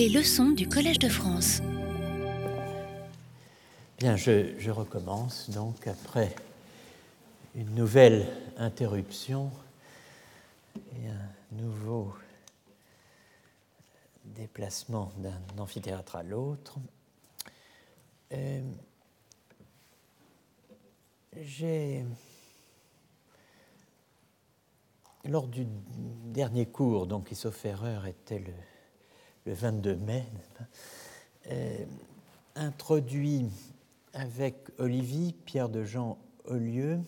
Les leçons du Collège de France. Bien, je, recommence donc après une nouvelle interruption et un nouveau déplacement d'un amphithéâtre à l'autre. Euh, J'ai, lors du dernier cours, donc qui sauf erreur était le, le 22 mai, euh, introduit avec Olivier Pierre de Jean Olieu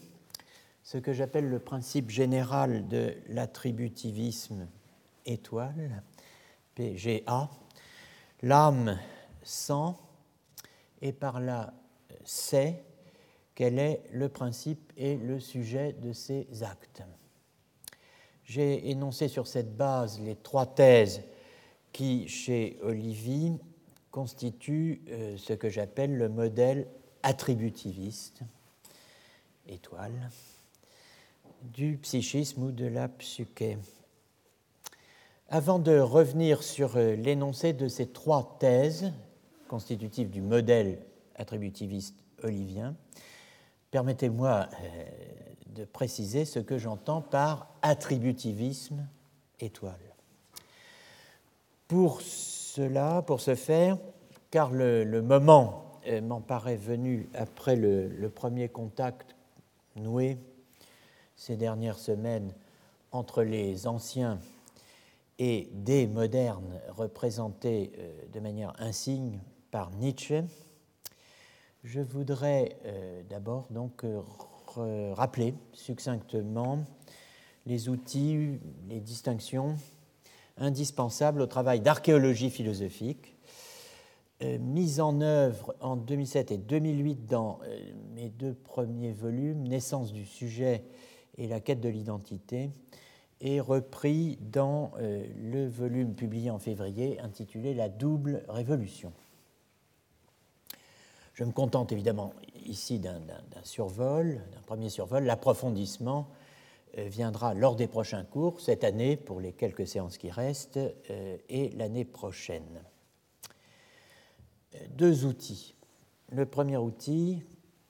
ce que j'appelle le principe général de l'attributivisme étoile, PGA, l'âme sent et par là sait quel est le principe et le sujet de ses actes. J'ai énoncé sur cette base les trois thèses qui, chez Olivier, constituent euh, ce que j'appelle le modèle attributiviste, étoile, du psychisme ou de la psyché. Avant de revenir sur euh, l'énoncé de ces trois thèses constitutives du modèle attributiviste olivien, permettez-moi euh, de préciser ce que j'entends par attributivisme étoile. Pour cela, pour ce faire, car le, moment euh, m'en paraît venu après le, le, premier contact noué ces dernières semaines entre les anciens et des modernes représentés euh, de manière insigne par Nietzsche, je voudrais euh, d'abord donc rappeler succinctement les outils, les distinctions indispensables au travail d'archéologie philosophique, euh, mise en œuvre en 2007 et 2008 dans euh, mes deux premiers volumes, Naissance du sujet et la quête de l'identité, et repris dans euh, le volume publié en février intitulé La double révolution. Je me contente évidemment ici d'un survol, d'un premier survol, l'approfondissement viendra lors des prochains cours, cette année pour les quelques séances qui restent, euh, et l'année prochaine. Euh, deux outils. Le premier outil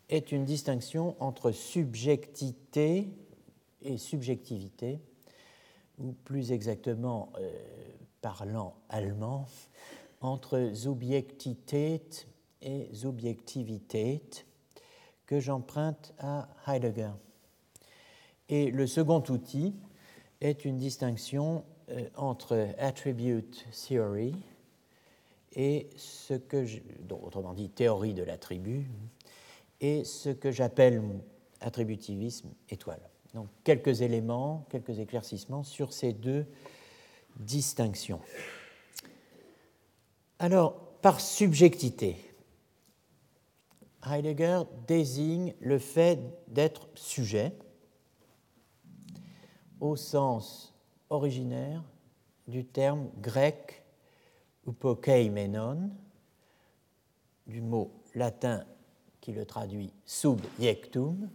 est une distinction entre subjectivité et subjectivité, ou plus exactement parlant allemand, entre Subjektivität et Subjektivität, que j'emprunte à Heidegger. Et le second outil est une distinction euh, entre attribute theory et ce que, autrement dit théorie de l'attribut, et ce que j'appelle attributivisme étoile. Donc quelques éléments, quelques éclaircissements sur ces deux distinctions. Alors, par subjectivité, Heidegger désigne le fait d'être sujet, au sens originaire du terme grec upokeimenon, du mot latin qui le traduit subjectum,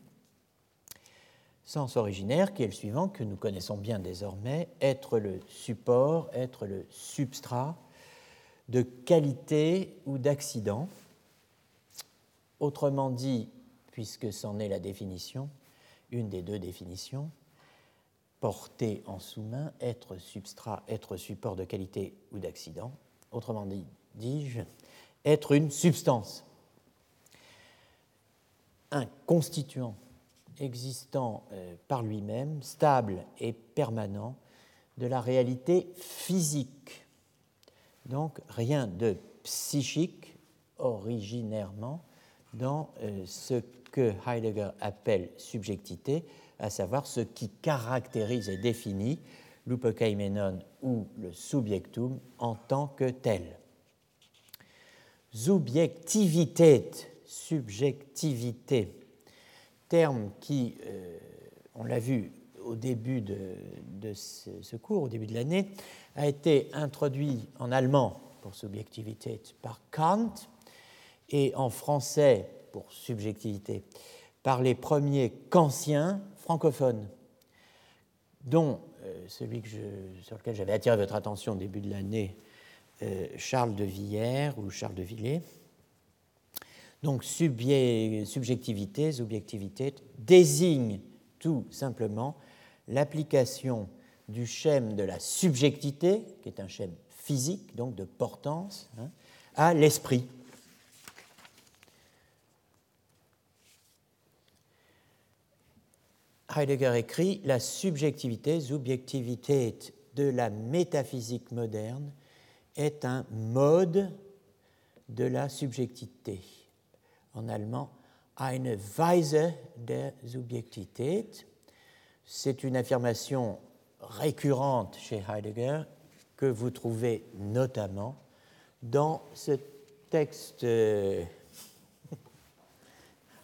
sens originaire qui est le suivant que nous connaissons bien désormais, être le support, être le substrat de qualité ou d'accident. Autrement dit, puisque c'en est la définition, une des deux définitions, porter en sous-main, être substrat, être support de qualité ou d'accident. Autrement dit, dis-je, être une substance, un constituant existant euh, par lui-même, stable et permanent de la réalité physique. Donc rien de psychique originairement dans euh, ce que Heidegger appelle subjectivité, à savoir ce qui caractérise et définit l'upokaimenon ou le subjectum en tant que tel. Subjectivité, terme qui, euh, on l'a vu au début de, de ce, ce, cours, au début de l'année, a été introduit en allemand pour subjectivité par Kant et en français pour subjectivité par les premiers kantiens francophones, dont euh, celui sur lequel j'avais attiré votre attention au début de l'année euh, Charles de Villers ou Charles de Villers. Donc subjectivité, subjectivité désigne tout simplement l'application du schème de la subjectivité, qui est un schème physique, donc de portance, hein, à l'esprit. Heidegger écrit La subjectivité, subjectivité de la métaphysique moderne est un mode de la subjectivité. En allemand, eine Weise der Subjektivität. C'est une affirmation récurrente chez Heidegger que vous trouvez notamment dans ce texte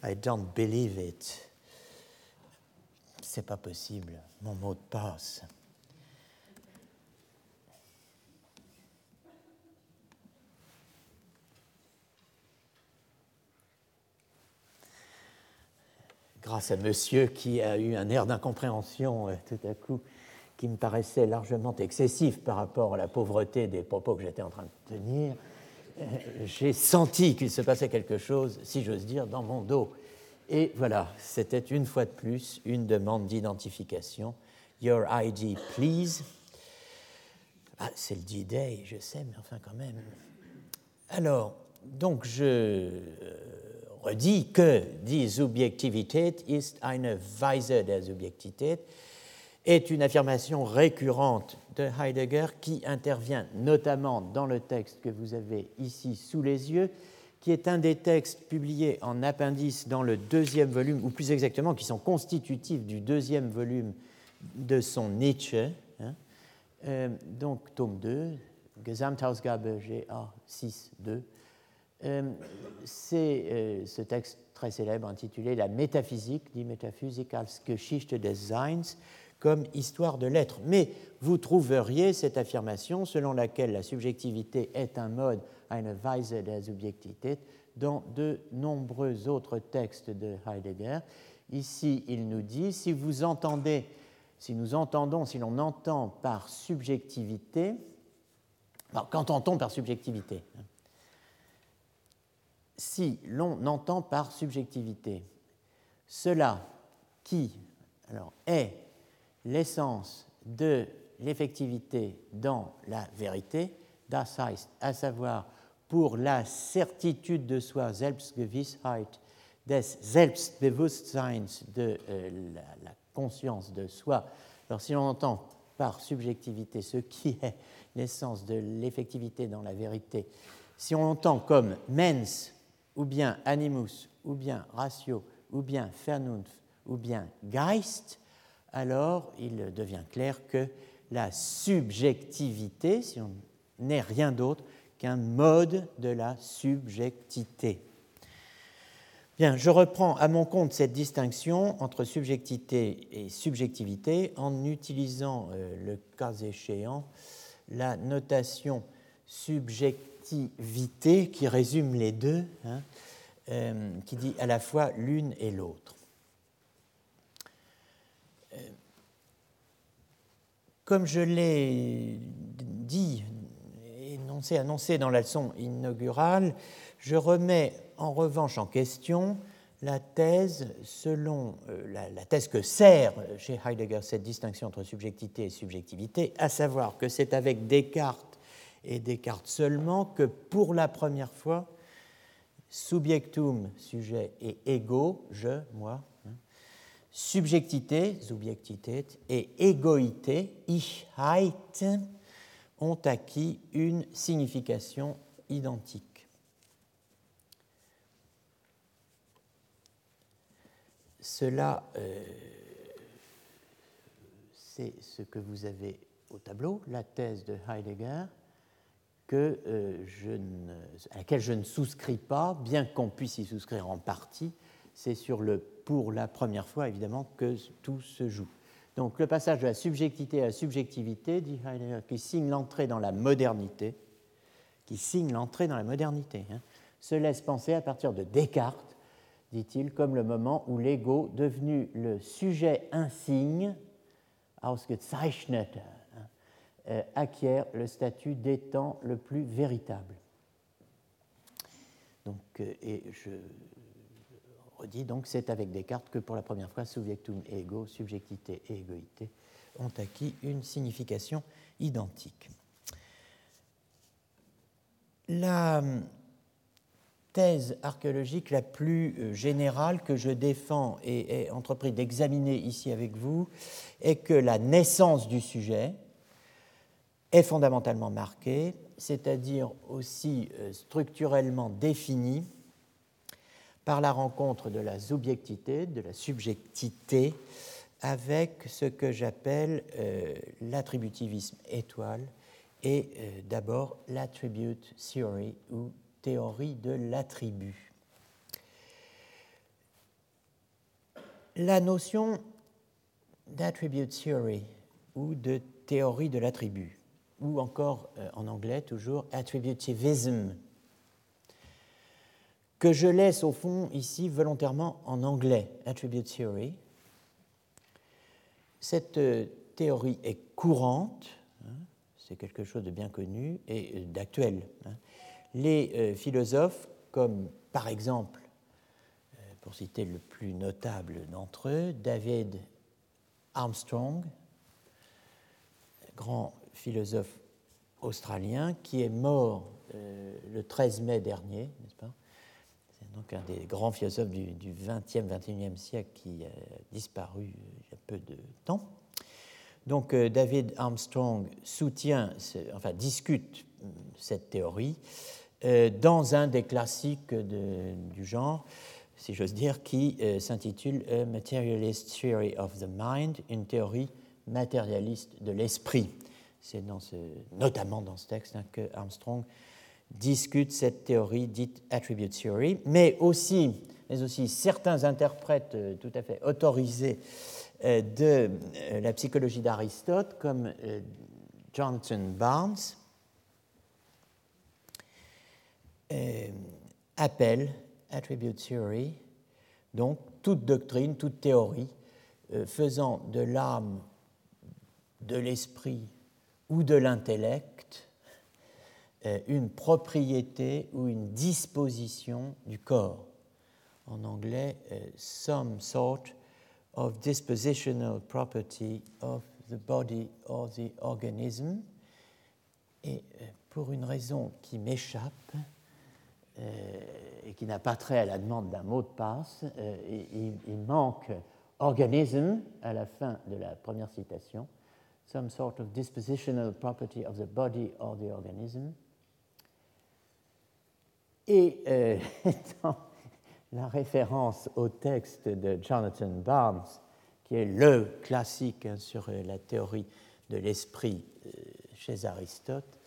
I don't believe it. C'est pas possible, mon mot de passe. grâce à monsieur qui a eu un air d'incompréhension euh, tout à coup qui me paraissait largement excessif par rapport à la pauvreté des propos que j'étais en train de tenir, euh, j'ai senti qu'il se passait quelque chose, si j'ose dire, dans mon dos. Et voilà, c'était une fois de plus une demande d'identification. Your ID, please. Ah, c'est le D-Day, je sais, mais enfin quand même. Alors, donc je euh, redis que die Subjektivität ist eine Weise der Subjektivität est une affirmation récurrente de Heidegger qui intervient notamment dans le texte que vous avez ici sous les yeux, qui est un des textes publiés en appendice dans le deuxième volume, ou plus exactement qui sont constitutifs du deuxième volume de son Nietzsche, hein. euh, donc tome 2, Gesamtausgabe GA 6, 2. Euh, c'est euh, ce texte très célèbre intitulé La métaphysique, die Geschichte des Seins, comme histoire de l'être. Mais vous trouveriez cette affirmation selon laquelle la subjectivité est un mode, eine Weise der Subjektivität, dans de nombreux autres textes de Heidegger. Ici, il nous dit, si vous entendez, si nous entendons, si l'on entend par subjectivité, alors qu'entend-on par subjectivité? Si l'on entend par subjectivité cela qui alors, est l'essence de l'effectivité dans la vérité, das heißt, à savoir pour la certitude de soi, Selbstgewissheit, des Selbstbewusstseins, de euh, la, conscience de soi. Alors si l'on entend par subjectivité ce qui est l'essence de l'effectivité dans la vérité, si on entend comme mens, ou bien animus, ou bien ratio, ou bien Vernunft, ou bien Geist, alors il devient clair que la subjectivité, si on n'est rien d'autre qu'un mode de la subjectivité. Bien, je reprends à mon compte cette distinction entre subjectivité et subjectivité en utilisant euh, le cas échéant la notation subjectivité qui résume les deux, hein, euh, qui dit à la fois l'une et l'autre. Comme je l'ai dit, énoncé, annoncé dans la leçon inaugurale, je remets en revanche en question la thèse selon euh, la, thèse que sert chez Heidegger cette distinction entre subjectivité et subjectivité, à savoir que c'est avec Descartes et Descartes seulement que pour la première fois, subjectum, sujet, et ego, je, moi, subjectivité, Subjektivität, et égoïté, Ichheit, ont acquis une signification identique. Cela, euh, c'est ce que vous avez au tableau, la thèse de Heidegger, euh, à laquelle je ne souscris pas, bien qu'on puisse y souscrire en partie, c'est sur le pour la première fois, évidemment, que tout se joue. Donc le passage de la subjectivité à la subjectivité, dit Heidegger, qui signe l'entrée dans la modernité, qui signe l'entrée dans la modernité, hein, se laisse penser à partir de Descartes, dit-il, comme le moment où l'ego, devenu le sujet insigne, ausgezeichnet, hein, euh, acquiert le statut d'étant le plus véritable. Donc, euh, et je donc, c'est avec Descartes que pour la première fois, subjectum et ego, subjectivité et égoïté, ont acquis une signification identique. La thèse archéologique la plus euh, générale que je défends et ai entrepris d'examiner ici avec vous est que la naissance du sujet est fondamentalement marquée, c'est-à-dire aussi euh, structurellement définie par la rencontre de la subjectivité, de la subjectivité, avec ce que j'appelle euh, l'attributivisme étoile et d'abord l'attribute theory ou théorie de l'attribut. La notion d'attribute theory ou de théorie de l'attribut, ou encore euh, en anglais toujours attributivism, que je laisse au fond ici volontairement en anglais, attribute theory. Cette euh, théorie est courante, hein, c'est quelque chose de bien connu et euh, d'actuel. Hein les euh, philosophes, comme par exemple, pour citer le plus notable d'entre eux, David Armstrong, grand philosophe australien, qui est mort le 13 mai dernier, n'est-ce pas? Donc un des grands philosophes du, 20e, 21e siècle qui a disparu il y a peu de temps. Donc David Armstrong soutient, enfin discute cette théorie euh, dans un des classiques du genre, si j'ose dire, qui euh, s'intitule A Materialist Theory of the Mind, une théorie matérialiste de l'esprit. C'est notamment dans ce texte hein, que Armstrong discute cette théorie dite attribute theory, mais aussi, mais aussi certains interprètes euh, tout à fait autorisés de la psychologie d'Aristote, comme Jonathan Barnes, Euh, appelle attribute theory, donc toute doctrine, toute théorie euh, faisant de l'âme, de l'esprit ou de l'intellect euh, une propriété ou une disposition du corps. En anglais, some sort of dispositional property of the body or the organism. Et pour une raison qui m'échappe, euh, et qui n'a pas trait à la demande d'un mot de passe, euh, il, manque organism à la fin de la première citation, some sort of dispositional property of the body or the organism. Et euh, dans la référence au texte de Jonathan Barnes, qui est le classique hein, sur la théorie de l'esprit chez Aristote,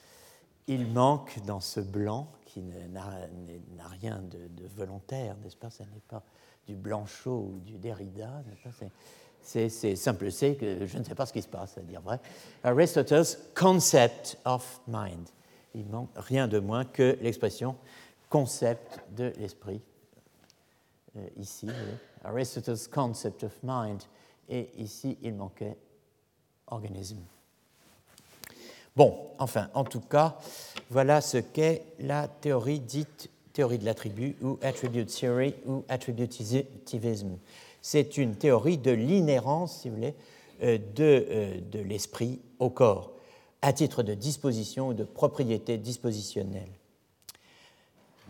il manque dans ce blanc qui n'a rien de, volontaire, n'est-ce pas? Ce n'est pas du Blanchot ou du Derrida, c'est simple, c'est que je ne sais pas ce qui se passe, à dire vrai. Aristotle's concept of mind. Il manque rien de moins que l'expression concept de l'esprit. Euh, ici, Aristotle's concept of mind. Et ici, il manquait organisme. Bon, enfin, en tout cas, voilà ce qu'est la théorie dite théorie de l'attribut ou attribute theory ou attributivism. C'est une théorie de l'inhérence, si vous voulez, euh, de, euh, de l'esprit au corps, à titre de disposition ou de propriété dispositionnelle.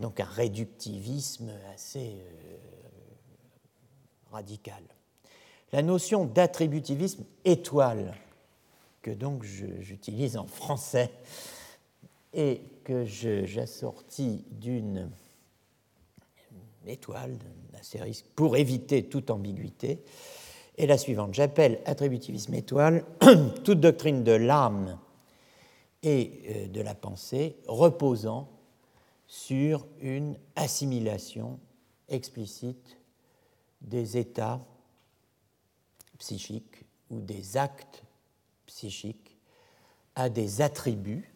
Donc un réductivisme assez euh, radical. La notion d'attributivisme étoile que donc j'utilise en français et que j'assortis d'une étoile, d'un astérisque, pour éviter toute ambiguïté, est la suivante. J'appelle attributivisme étoile toute doctrine de l'âme et euh, de la pensée reposant sur une assimilation explicite des états psychiques ou des actes psychique à des attributs,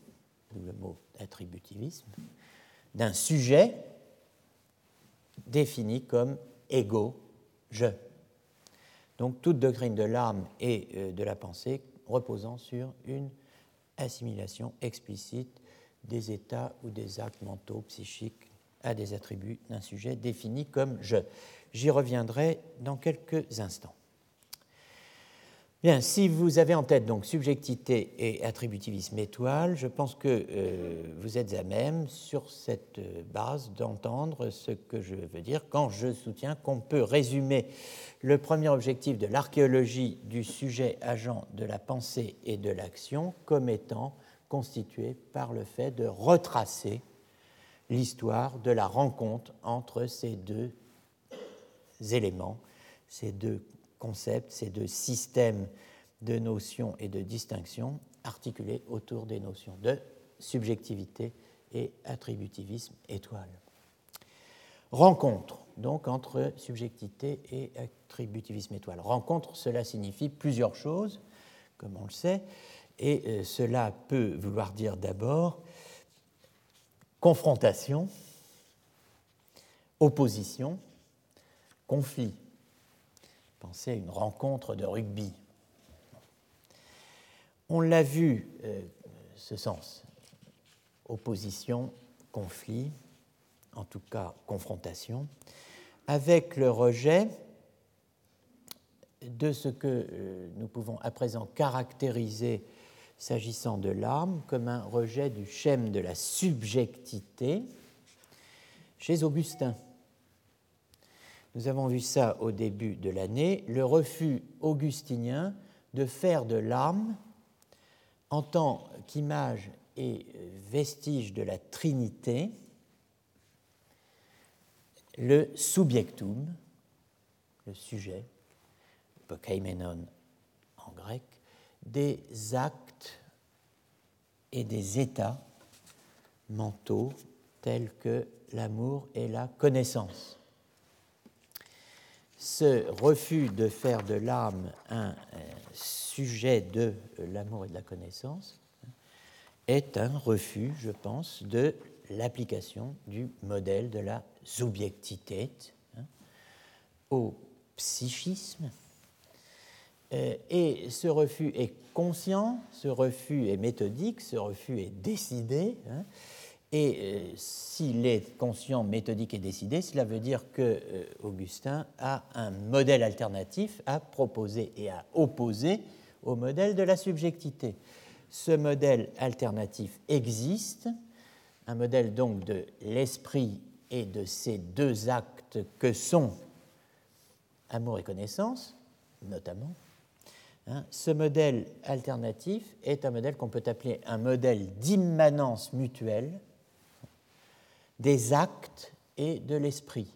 le mot attributivisme, d'un sujet défini comme ego, je. Donc toute doctrine de l'âme et euh, de la pensée reposant sur une assimilation explicite des états ou des actes mentaux, psychiques à des attributs d'un sujet défini comme je. J'y reviendrai dans quelques instants. Bien, si vous avez en tête donc subjectivité et attributivisme étoile, je pense que euh, vous êtes à même sur cette base d'entendre ce que je veux dire quand je soutiens qu'on peut résumer le premier objectif de l'archéologie du sujet agent de la pensée et de l'action comme étant constitué par le fait de retracer l'histoire de la rencontre entre ces deux éléments, ces deux concepts, ces deux systèmes de notions et de distinctions articulés autour des notions de subjectivité et attributivisme étoile. Rencontre, donc, entre subjectivité et attributivisme étoile. Rencontre, cela signifie plusieurs choses, comme on le sait, et euh, cela peut vouloir dire d'abord confrontation, opposition, conflit. Pensez à une rencontre de rugby. On l'a vu, euh, ce sens, opposition, conflit, en tout cas confrontation, avec le rejet de ce que euh, nous pouvons à présent caractériser s'agissant de l'âme comme un rejet du schème de la subjectivité chez Augustin. Nous avons vu ça au début de l'année, le refus augustinien de faire de l'âme, en tant qu'image et vestige de la Trinité, le subjectum, le sujet, pokaimenon en grec, des actes et des états mentaux tels que l'amour et la connaissance ce refus de faire de l'âme un sujet de l'amour et de la connaissance est un refus, je pense, de l'application du modèle de la subjectivité hein, au psychisme. Euh, et ce refus est conscient, ce refus est méthodique, ce refus est décidé. Hein, et euh, s'il est conscient, méthodique et décidé, cela veut dire que euh, a un modèle alternatif à proposer et à opposer au modèle de la subjectivité. Ce modèle alternatif existe, un modèle donc de l'esprit et de ces deux actes que sont amour et connaissance, notamment. Hein. ce modèle alternatif est un modèle qu'on peut appeler un modèle d'immanence mutuelle des actes et de l'esprit.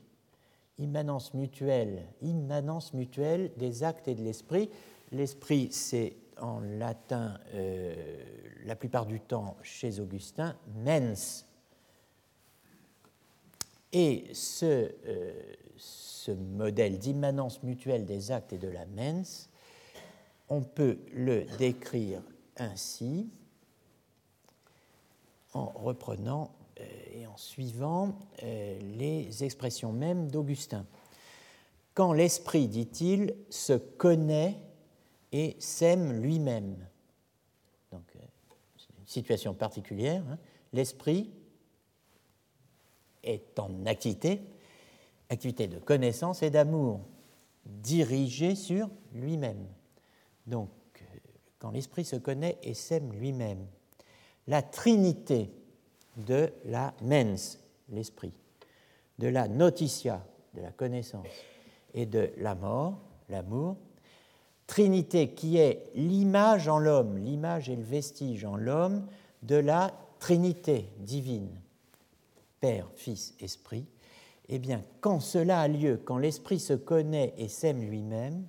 Immanence mutuelle, immanence mutuelle des actes et de l'esprit. L'esprit, c'est en latin, euh, la plupart du temps chez Augustin, mens. Et ce, euh, ce modèle d'immanence mutuelle des actes et de la mens, on peut le décrire ainsi en reprenant euh, et en suivant euh, les expressions mêmes d'Augustin. Quand l'esprit, dit-il, se connaît et s'aime lui-même. Donc, euh, c'est une situation particulière. Hein. L'esprit est en activité, activité de connaissance et d'amour, dirigée sur lui-même. Donc, quand l'esprit se connaît et s'aime lui-même, la Trinité de la mens, l'esprit, de la notitia, de la connaissance, et de la mort, l'amour, Trinité qui est l'image en l'homme, l'image et le vestige en l'homme de la Trinité divine, Père, Fils, Esprit, eh bien, quand cela a lieu, quand l'Esprit se connaît et s'aime lui-même,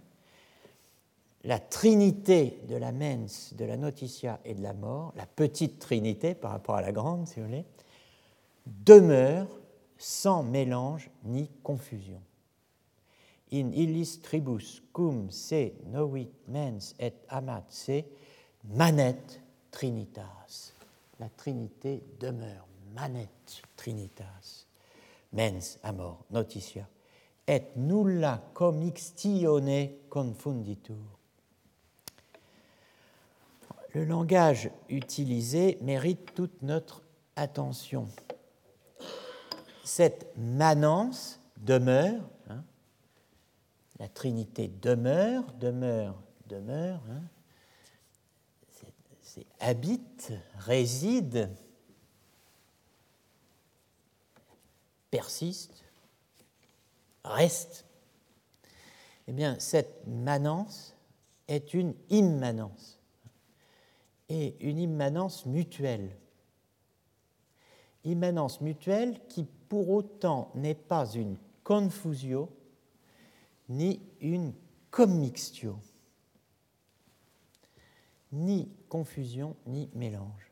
la trinité de la mens, de la notitia et de la mort, la petite trinité par rapport à la grande, si vous voulez, demeure sans mélange ni confusion. In illis tribus cum se novit mens et amat se manet trinitas. La trinité demeure, manet trinitas. Mens amor notitia et nulla commixtione confunditur le langage utilisé mérite toute notre attention. Cette manance demeure, hein, la Trinité demeure, demeure, demeure, hein, c'est habite, réside, persiste, reste. Eh bien, cette manance est une immanence et une immanence mutuelle. Immanence mutuelle qui pour autant n'est pas une confusio ni une commixtio, ni confusion ni mélange.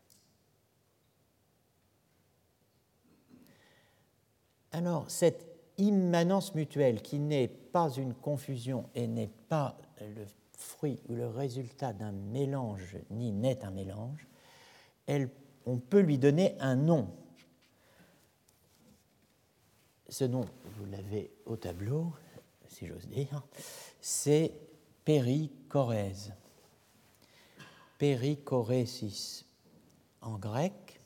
Alors, cette immanence mutuelle qui n'est pas une confusion et n'est pas le fruit ou le résultat d'un mélange, ni n'est un mélange, on peut lui donner un nom. Ce nom, vous l'avez au tableau, si j'ose dire, c'est péricorèse. Péricorésis en grec.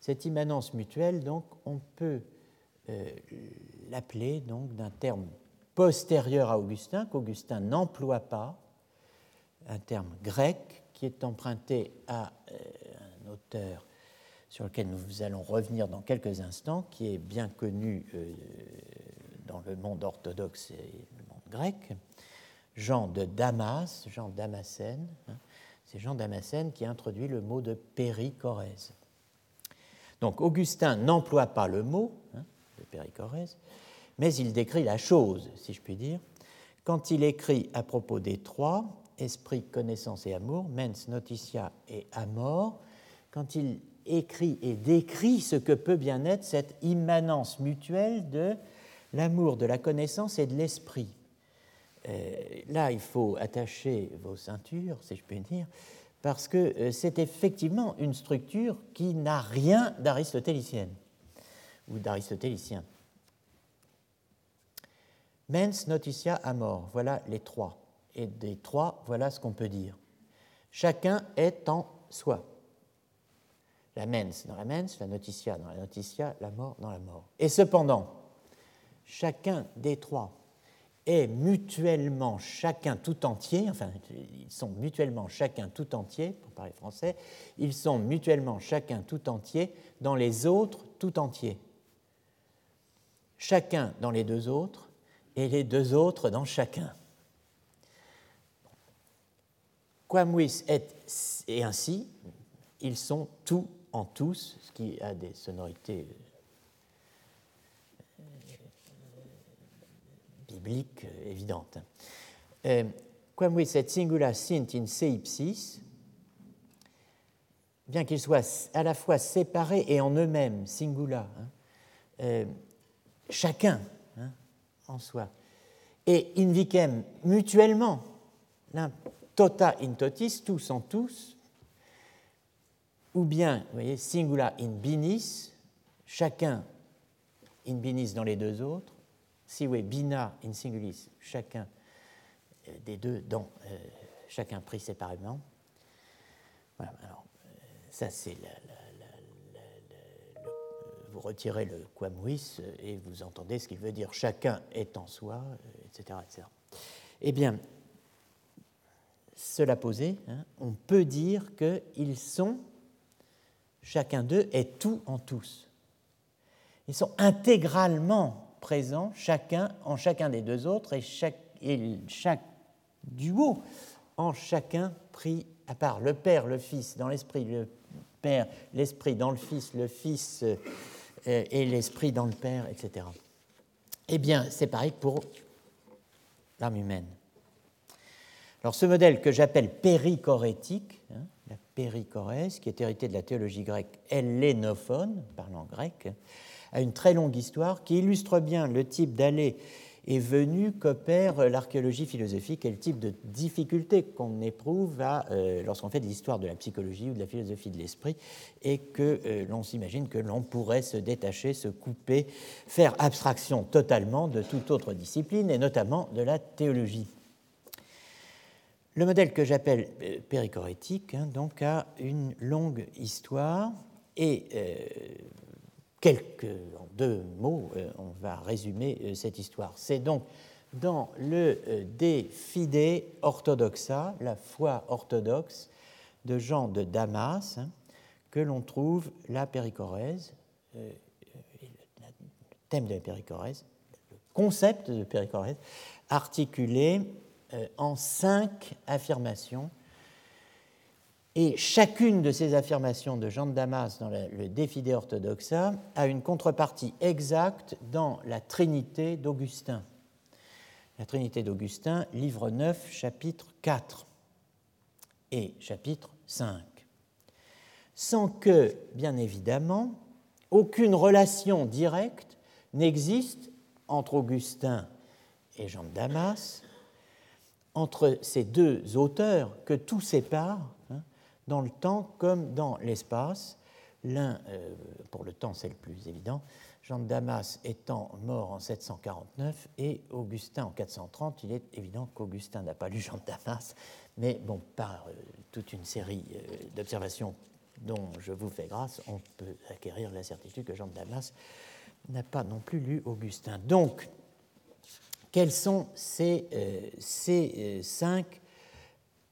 Cette immanence mutuelle, on peut euh, l'appeler donc d'un terme postérieur à Augustin, qu'Augustin n'emploie pas, un terme grec qui est emprunté à euh, un auteur sur lequel nous allons revenir dans quelques instants, qui est bien connu euh, dans le monde orthodoxe et le monde grec, Jean de Damas, Jean Damascène. Hein. c'est Jean Damascène qui introduit le mot de péricorèse. Donc Augustin n'emploie pas le mot hein, de péricorèse, mais il décrit la chose, si je puis dire, quand il écrit à propos des trois, esprit, connaissance et amour, mens, notitia et amor, quand il écrit et décrit ce que peut bien être cette immanence mutuelle de l'amour, de la connaissance et de l'esprit. Euh, là, il faut attacher vos ceintures, si je puis dire, parce que euh, c'est effectivement une structure qui n'a rien d'aristotélicienne ou d'aristotélicien. Mens, notitia, amor, voilà les trois et des trois, voilà ce qu'on peut dire. Chacun est en soi. La mens dans la mens, la notitia dans la notitia, la mort dans la mort. Et cependant, chacun des trois est mutuellement chacun tout entier, enfin ils sont mutuellement chacun tout entier, pour parler français, ils sont mutuellement chacun tout entier dans les autres tout entiers. Chacun dans les deux autres et les deux autres dans chacun. Quamuis est et ainsi, ils sont tout en tous, ce qui a des sonorités euh, bibliques euh, évidentes. Euh, Quamuis et singula sint in se ipsis, bien qu'ils soient à la fois séparés et en eux-mêmes, singula, hein, chacun hein, en soi, et invicem mutuellement, tota in totis, tous en tous, ou bien, voyez, singula in binis, chacun in binis dans les deux autres, si oui, bina in singulis, chacun euh, des deux dans euh, chacun pris séparément. Voilà, alors, euh, ça c'est vous retirez le quamuis et vous entendez ce qu'il veut dire chacun est en soi, etc. etc. Eh bien, cela posé, hein, on peut dire qu'ils sont, chacun d'eux est tout en tous. Ils sont intégralement présents, chacun en chacun des deux autres, et chaque, duo en chacun pris à part. Le Père, le Fils dans l'Esprit, le Père, l'Esprit dans le Fils, le Fils euh, et l'Esprit dans le Père, etc. Eh bien, c'est pareil pour l'âme humaine. Alors ce modèle que j'appelle péricorétique, hein, la péricorèse, qui est hérité de la théologie grecque hellénophone, parlant grec, a une très longue histoire qui illustre bien le type d'aller et venu qu'opère l'archéologie philosophique et le type de difficulté qu'on éprouve euh, lorsqu'on fait de l'histoire de la psychologie ou de la philosophie de l'esprit et que euh, l'on s'imagine que l'on pourrait se détacher, se couper, faire abstraction totalement de toute autre discipline et notamment de la théologie. Le modèle que j'appelle euh, périchorétique hein, donc, a une longue histoire et euh, quelques, en deux mots, euh, on va résumer cette histoire. C'est donc dans le De Fide Orthodoxa, la foi orthodoxe de Jean de Damas, hein, que l'on trouve la périchorèse, le thème de la périchorèse, le concept de périchorèse, articulé en cinq affirmations. Et chacune de ces affirmations de Jean de Damas dans le Défide orthodoxa a une contrepartie exacte dans la Trinité d'Augustin. La Trinité d'Augustin, livre 9, chapitre 4 et chapitre 5. Sans que, bien évidemment, aucune relation directe n'existe entre Augustin et Jean de Damas, entre ces deux auteurs que tout sépare, hein, dans le temps comme dans l'espace. L'un, euh, pour le temps, c'est le plus évident, Jean de Damas étant mort en 749 et Augustin en 430. Il est évident qu'Augustin n'a pas lu Jean de Damas, mais bon, par euh, toute une série euh, d'observations dont je vous fais grâce, on peut acquérir la certitude que Jean de Damas n'a pas non plus lu Augustin. Donc, quelles sont ces, euh, euh, cinq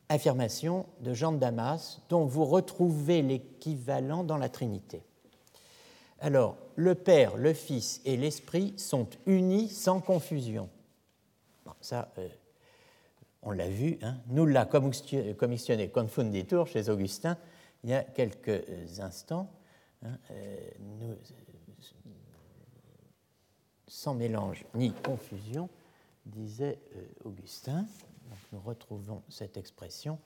affirmations de Jean de Damas dont vous retrouvez l'équivalent dans la Trinité? Alors, le Père, le Fils et l'Esprit sont unis sans confusion. ça, euh, on l'a vu, hein. nous l'a commissionné Confunditur chez Augustin il y a quelques instants. Hein, sans mélange ni confusion disait euh, Augustin. nous retrouvons cette expression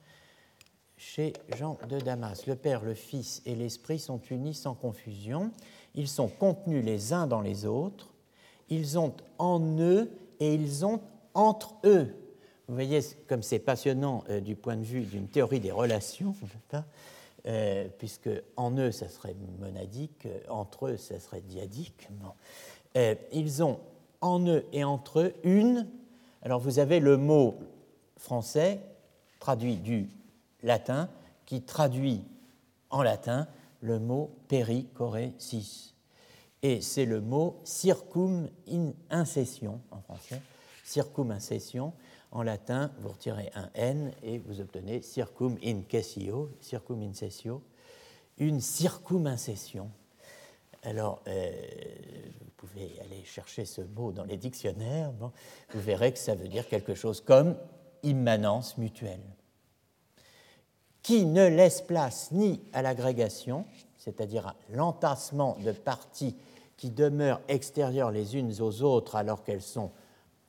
chez Jean de Damas. Le Père, le Fils et l'Esprit sont unis sans confusion. Ils sont contenus les uns dans les autres. Ils ont en eux et ils ont entre eux. Vous voyez comme c'est passionnant euh, du point de vue d'une théorie des relations, euh, puisque en eux, ça serait monadique, entre eux, ça serait diadique. ils ont en eux et entre eux une. Alors vous avez le mot français traduit du latin qui traduit en latin le mot perichoresis. Et c'est le mot circum in incession en français. Circum incession. En latin, vous retirez un N et vous obtenez circum incessio, circum incessio, une circumincession. Alors, euh, pouvez aller chercher ce mot dans les dictionnaires, vous verrez que ça veut dire quelque chose comme immanence mutuelle, qui ne laisse place ni à l'agrégation, c'est-à-dire à, l'entassement de parties qui demeurent extérieures les unes aux autres alors qu'elles sont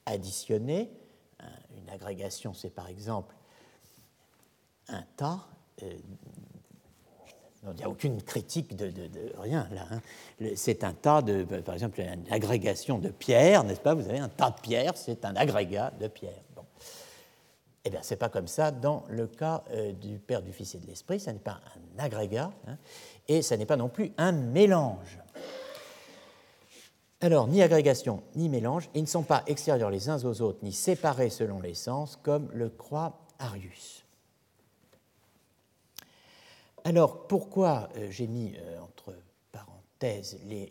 additionnées. Une agrégation, c'est par exemple un tas euh, il n'y a aucune critique de, rien là. Hein. C'est un tas de, par exemple, une agrégation de pierres, n'est-ce pas? Vous avez un tas de pierres, c'est un agrégat de pierres. Bon. Eh bien, ce n'est pas comme ça dans le cas euh, du Père, du Fils et de l'Esprit. Ce n'est pas un agrégat hein, et ce n'est pas non plus un mélange. Alors, ni agrégation ni mélange, ils ne sont pas extérieurs les uns aux autres, ni séparés selon les sens, comme le croit Arius. Alors, pourquoi euh, j'ai mis euh, entre parenthèses euh,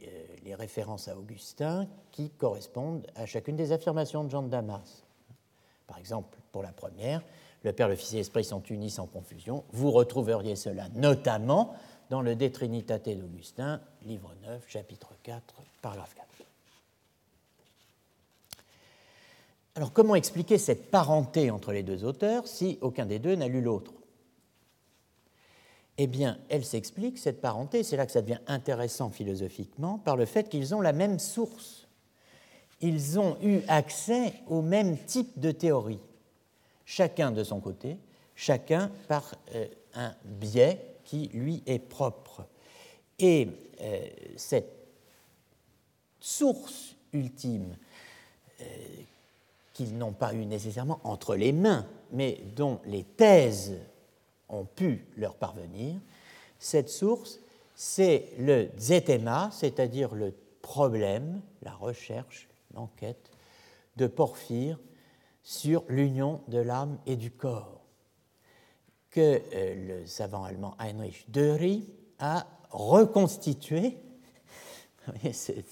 les, références à Augustin qui correspondent à chacune des affirmations de Jean de Damas? Par exemple, pour la première, le Père, le Fils et l'Esprit sont unis sans confusion. Vous retrouveriez cela notamment dans le De Trinitate d'Augustin, livre 9, chapitre 4, paragraphe 4. Alors comment expliquer cette parenté entre les deux auteurs si aucun des deux n'a lu l'autre? Eh bien, elle s'explique, cette parenté, c'est là que ça devient intéressant philosophiquement, par le fait qu'ils ont la même source. Ils ont eu accès au même type de théorie, chacun de son côté, chacun par euh, un biais qui lui est propre. Et euh, cette source ultime euh, qu'ils n'ont pas eu nécessairement entre les mains, mais dont les thèses ont pu leur parvenir. Cette source, c'est le zetema, c'est-à-dire le problème, la recherche, l'enquête de Porphyre sur l'union de l'âme et du corps. que le savant allemand Heinrich Döry a reconstitué. C'est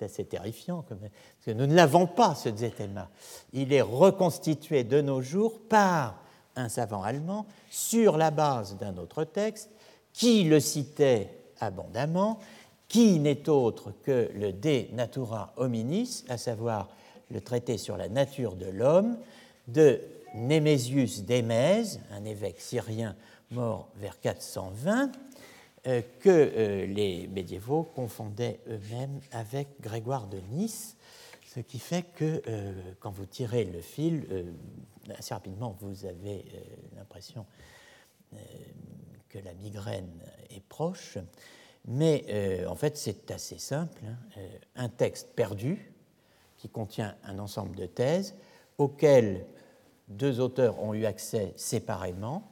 assez terrifiant, parce que nous ne l'avons pas, ce Zetema. Il est reconstitué de nos jours par un savant allemand sur la base d'un autre texte qui le citait abondamment, qui n'est autre que le De Natura Hominis, à savoir le traité sur la nature de l'homme de Némésius d'Émèse, un évêque syrien mort vers 420, euh, que euh, les médiévaux confondaient eux-mêmes avec Grégoire de Nice, ce qui fait que euh, quand vous tirez le fil, assez rapidement vous avez l'impression que la migraine est proche. Mais en fait, c'est assez simple. Hein. un texte perdu qui contient un ensemble de thèses auxquelles deux auteurs ont eu accès séparément.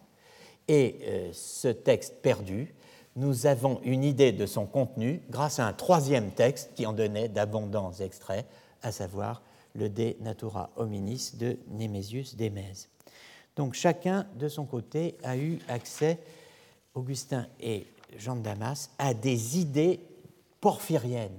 Et ce texte perdu nous avons une idée de son contenu grâce à un troisième texte qui en donnait d'abondants extraits, à savoir le De Natura Hominis de Némésius d'Émèse. Donc chacun de son côté a eu accès, Augustin et Jean de Damas, à des idées porphyriennes.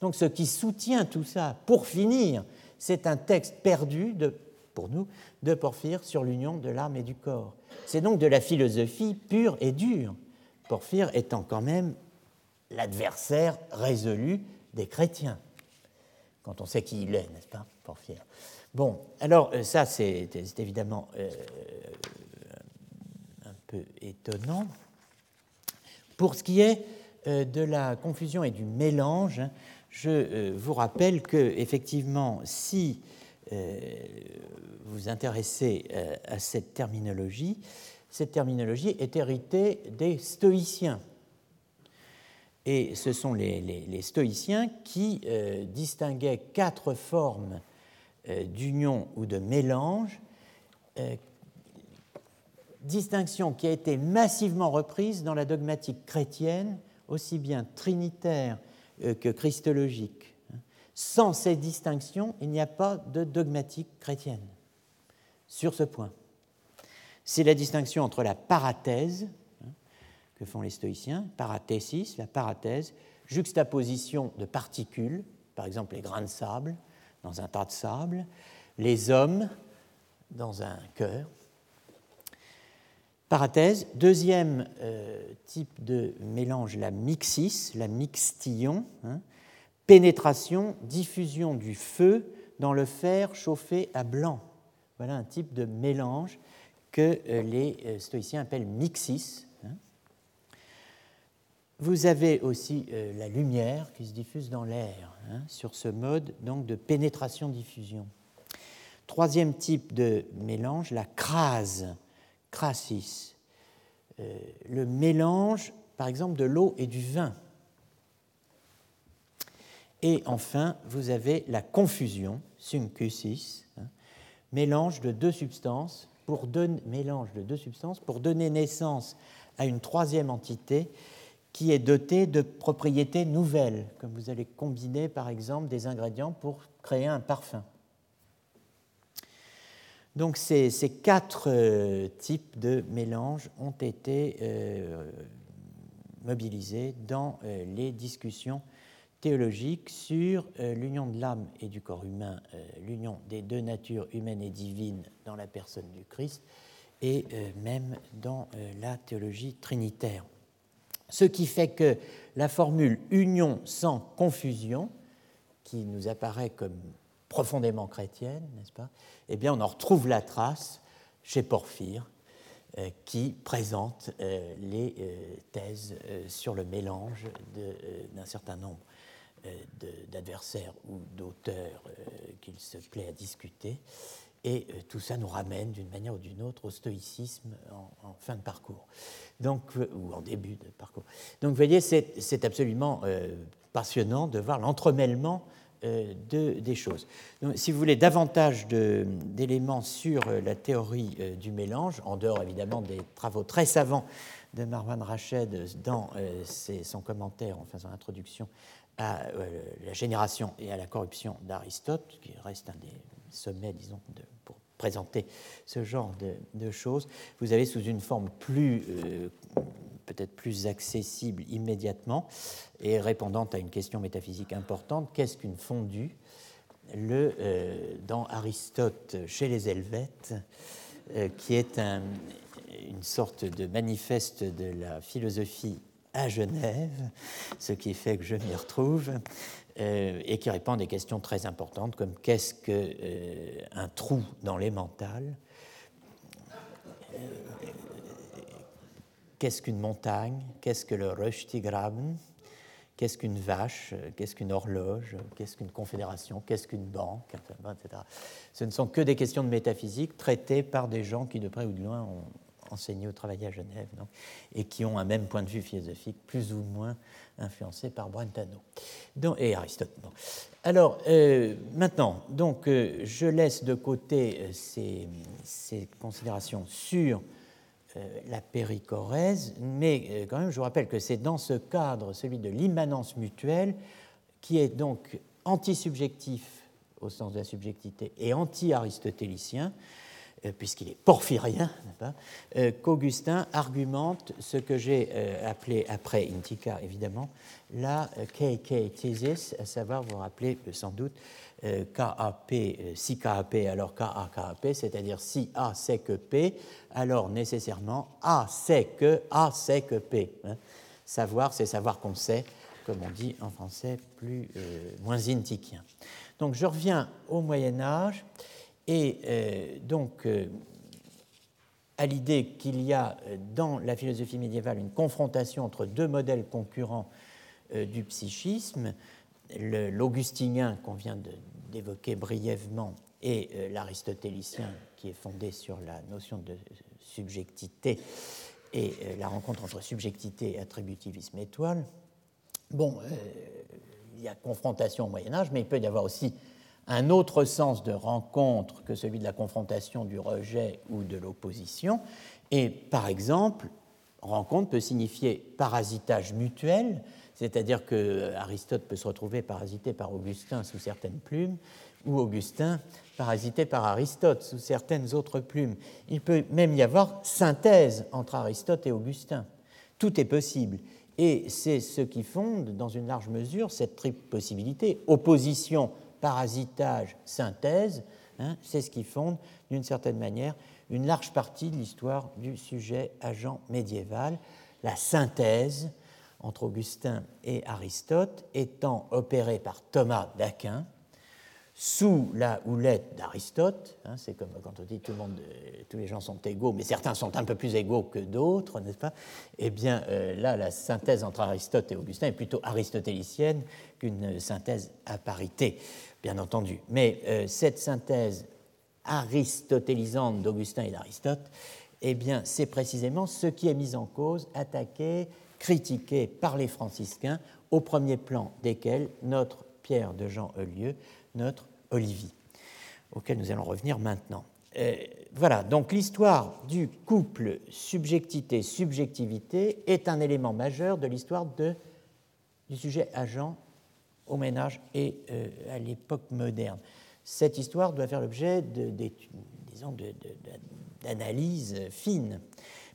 Donc ce qui soutient tout ça, pour finir, c'est un texte perdu de, pour nous de Porphyre sur l'union de l'âme et du corps. C'est donc de la philosophie pure et dure Porphyre étant quand même l'adversaire résolu des chrétiens, quand on sait qui il est, n'est-ce pas, Porphyre? Bon, alors euh, ça c'est évidemment euh, un peu étonnant. Pour ce qui est euh, de la confusion et du mélange, hein, je vous rappelle que effectivement, si vous intéressez à cette terminologie, cette terminologie est héritée des stoïciens. Et ce sont les, stoïciens qui euh, distinguaient quatre formes euh, d'union ou de mélange, euh, distinction qui a été massivement reprise dans la dogmatique chrétienne, aussi bien trinitaire que christologique. Sans ces distinctions, il n'y a pas de dogmatique chrétienne sur ce point c'est la distinction entre la parathèse, que font les stoïciens, parathésis, la parathèse, juxtaposition de particules, par exemple les grains de sable dans un tas de sable, les hommes dans un cœur. Parathèse, deuxième euh, type de mélange, la mixis, la mixtillon, hein, pénétration, diffusion du feu dans le fer chauffé à blanc. Voilà un type de mélange que euh, les euh, stoïciens appellent mixis. Vous avez aussi euh, la lumière qui se diffuse dans l'air, hein, sur ce mode donc de pénétration-diffusion. Troisième type de mélange, la crase, crasis, le mélange, par exemple, de l'eau et du vin. Et enfin, vous avez la confusion, syncusis, hein, mélange de deux substances mélange de deux substances pour donner naissance à une troisième entité qui est dotée de propriétés nouvelles, comme vous allez combiner par exemple des ingrédients pour créer un parfum. Donc ces, quatre euh, types de mélanges ont été euh, mobilisés dans euh, les discussions théologique sur l'union de l'âme et du corps humain, l'union des deux natures humaines et divines dans la personne du Christ, et même dans la théologie trinitaire. Ce qui fait que la formule union sans confusion, qui nous apparaît comme profondément chrétienne, n'est-ce pas Eh bien, on en retrouve la trace chez Porphyre, qui présente les thèses sur le mélange d'un certain nombre euh, d'adversaires ou d'auteurs euh, qu'il se plaît à discuter. Et euh, tout ça nous ramène d'une manière ou d'une autre au stoïcisme en, fin de parcours, donc, ou en début de parcours. Donc vous voyez, c'est absolument passionnant de voir l'entremêlement de, des choses. Donc, si vous voulez davantage d'éléments sur la théorie du mélange, en dehors évidemment des travaux très savants de Marwan Rached dans son commentaire en faisant l'introduction à euh, la génération et à la corruption d'Aristote, qui reste un des sommets, disons, pour représenter ce genre de, choses, vous avez sous une forme plus, euh, peut-être plus accessible immédiatement et répondant à une question métaphysique importante, qu'est-ce qu'une fondue? Le, euh, Dans Aristote chez les Helvètes, euh, qui est une sorte de manifeste de la philosophie à Genève, ce qui fait que je m'y retrouve, euh, et qui répond à des questions très importantes comme qu'est-ce qu'un euh, trou dans les mentales euh, Qu'est-ce qu'une montagne Qu'est-ce que le Röstigraben Qu'est-ce qu'une vache Qu'est-ce qu'une horloge Qu'est-ce qu'une confédération Qu'est-ce qu'une banque etc. Ce ne sont que des questions de métaphysique traitées par des gens qui, de près ou de loin, ont enseigné ou travaillé à Genève, et qui ont un même point de vue philosophique, plus ou moins influencé par Brentano et Aristote. Alors, euh, maintenant, donc, euh, je laisse de côté euh, ces, considérations sur la péricorèse, mais quand même, je vous rappelle que c'est dans ce cadre, celui de l'immanence mutuelle, qui est donc anti-subjectif au sens de la subjectivité et anti-aristotélicien, puisqu'il est porphyrien, euh, qu'Augustin argumente ce que j'ai euh, appelé après Intica, évidemment, la KK thesis, à savoir, vous vous rappelez sans doute, KAP, si KAP, alors KA KAP, c'est-à-dire si A c'est que P, alors nécessairement A c'est que A c'est que P. Hein. Savoir, c'est savoir qu'on sait, comme on dit en français, plus, moins intikien. Donc je reviens au Moyen Âge. Et euh, donc, euh, à l'idée qu'il y a euh, dans la philosophie médiévale une confrontation entre deux modèles concurrents du psychisme, l'augustinien qu'on vient d'évoquer brièvement et l'aristotélicien qui est fondé sur la notion de subjectivité et la rencontre entre subjectivité et attributivisme étoile. Bon, il y a confrontation au Moyen Âge, mais il peut y avoir aussi un autre sens de rencontre que celui de la confrontation, du rejet ou de l'opposition. Et par exemple, rencontre peut signifier parasitage mutuel, c'est-à-dire que Aristote peut se retrouver parasité par Augustin sous certaines plumes, ou Augustin parasité par Aristote sous certaines autres plumes. Il peut même y avoir synthèse entre Aristote et Augustin. Tout est possible. Et c'est ce qui fonde, dans une large mesure, cette triple possibilité opposition parasitage, synthèse, hein, c'est ce qui fonde d'une certaine manière une large partie de l'histoire du sujet agent médiéval, la synthèse entre Augustin et Aristote étant opérée par Thomas d'Aquin, sous la houlette d'Aristote. Hein, c'est comme quand on dit tout le monde, euh, tous les gens sont égaux, mais certains sont un peu plus égaux que d'autres, n'est-ce pas? Eh bien, euh, là, la synthèse entre Aristote et Augustin est plutôt aristotélicienne qu'une synthèse à parité, bien entendu. Mais euh, cette synthèse aristotélisante d'Augustin et d'Aristote, eh bien, c'est précisément ce qui est mis en cause, attaqué, critiqué par les franciscains, au premier plan desquels notre Pierre de Jean Eulieu, notre Olivier, auquel nous allons revenir maintenant. Euh, voilà, donc l'histoire du couple subjectivité-subjectivité est un élément majeur de l'histoire du sujet agent au ménage et euh, à l'époque moderne. Cette histoire doit faire l'objet d'analyses fines.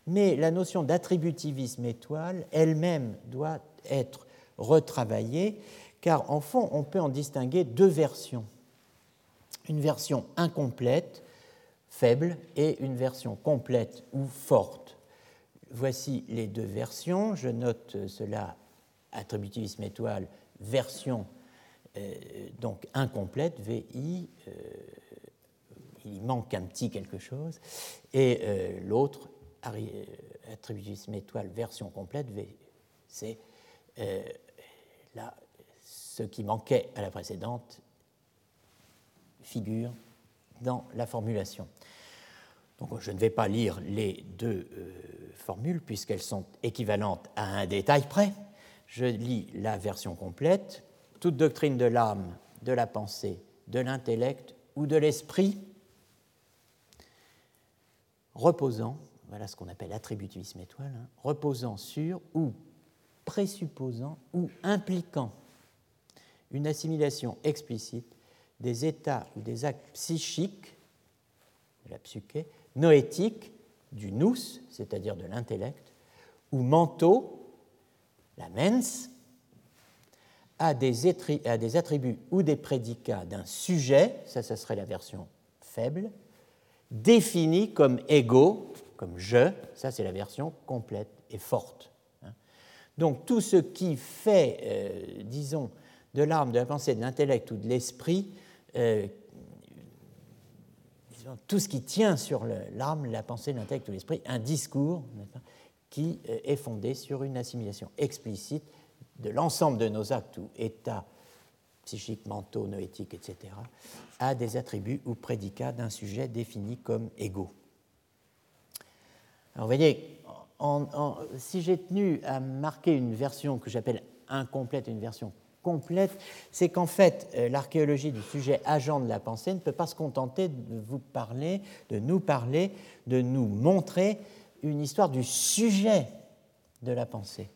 Mais la notion d'attributivisme étoile elle-même doit être retravaillée, car en fond, on peut en distinguer deux versions une version incomplète, faible, et une version complète ou forte. Voici les deux versions. Je note cela, attributivisme étoile, version euh, donc incomplète, VI, euh, il manque un petit quelque chose, et euh, l'autre, attributivisme étoile, version complète, c'est là ce qui manquait à la précédente figure dans la formulation. Donc, je ne vais pas lire les deux formules puisqu'elles sont équivalentes à un détail près. Je lis la version complète. Toute doctrine de l'âme, de la pensée, de l'intellect ou de l'esprit reposant, voilà ce qu'on appelle attributivisme étoile, hein, reposant sur ou présupposant ou impliquant une assimilation explicite des états ou des actes psychiques de la psyché, noétique, du nous, c'est-à-dire de l'intellect, ou manteau, la mens, a des, attributs ou des prédicats d'un sujet, ça, ça serait la version faible, défini comme ego, comme je, ça c'est la version complète et forte. Hein. Donc tout ce qui fait, euh, disons, de l'âme, de la pensée, de l'intellect ou de l'esprit, euh, tout ce qui tient sur l'âme, la pensée, l'intellect ou l'esprit, un discours qui euh, est fondé sur une assimilation explicite de l'ensemble de nos actes ou états psychiques, mentaux, noétiques, etc., à des attributs ou prédicats d'un sujet défini comme égaux. Alors vous voyez, si j'ai tenu à marquer une version que j'appelle incomplète, une version complète, c'est qu'en fait, euh, l'archéologie du sujet agent de la pensée ne peut pas se contenter de vous parler, de nous parler, de nous montrer une histoire du sujet de la pensée.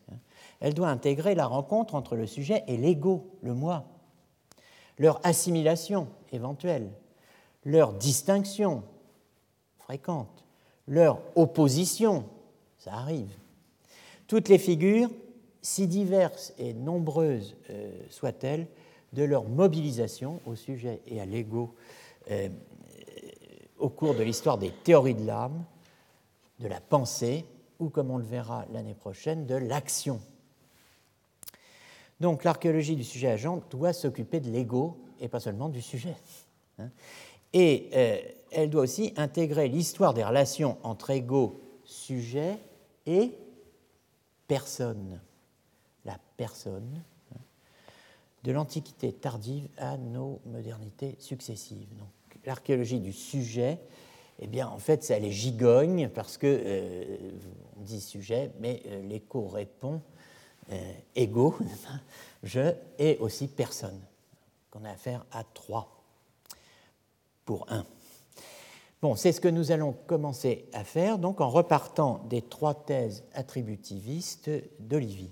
Elle doit intégrer la rencontre entre le sujet et l'ego, le moi, leur assimilation éventuelle, leur distinction fréquente, leur opposition, ça arrive. Toutes les figures, si diverses et nombreuses euh, soient-elles, de leur mobilisation au sujet et à l'ego euh, au cours de l'histoire des théories de l'âme, de la pensée, ou comme on le verra l'année prochaine, de l'action. Donc l'archéologie du sujet agent doit s'occuper de l'ego et pas seulement du sujet. Hein. Et euh, elle doit aussi intégrer l'histoire des relations entre ego, sujet et personne. La personne, hein, de l'Antiquité tardive à nos modernités successives. Donc l'archéologie du sujet, eh bien en fait, ça les gigogne parce que euh, on dit sujet, mais euh, l'écho répond euh, égaux, je et aussi personne, qu'on a affaire à trois pour un. Bon, c'est ce que nous allons commencer à faire, donc en repartant des trois thèses attributivistes d'Olivier.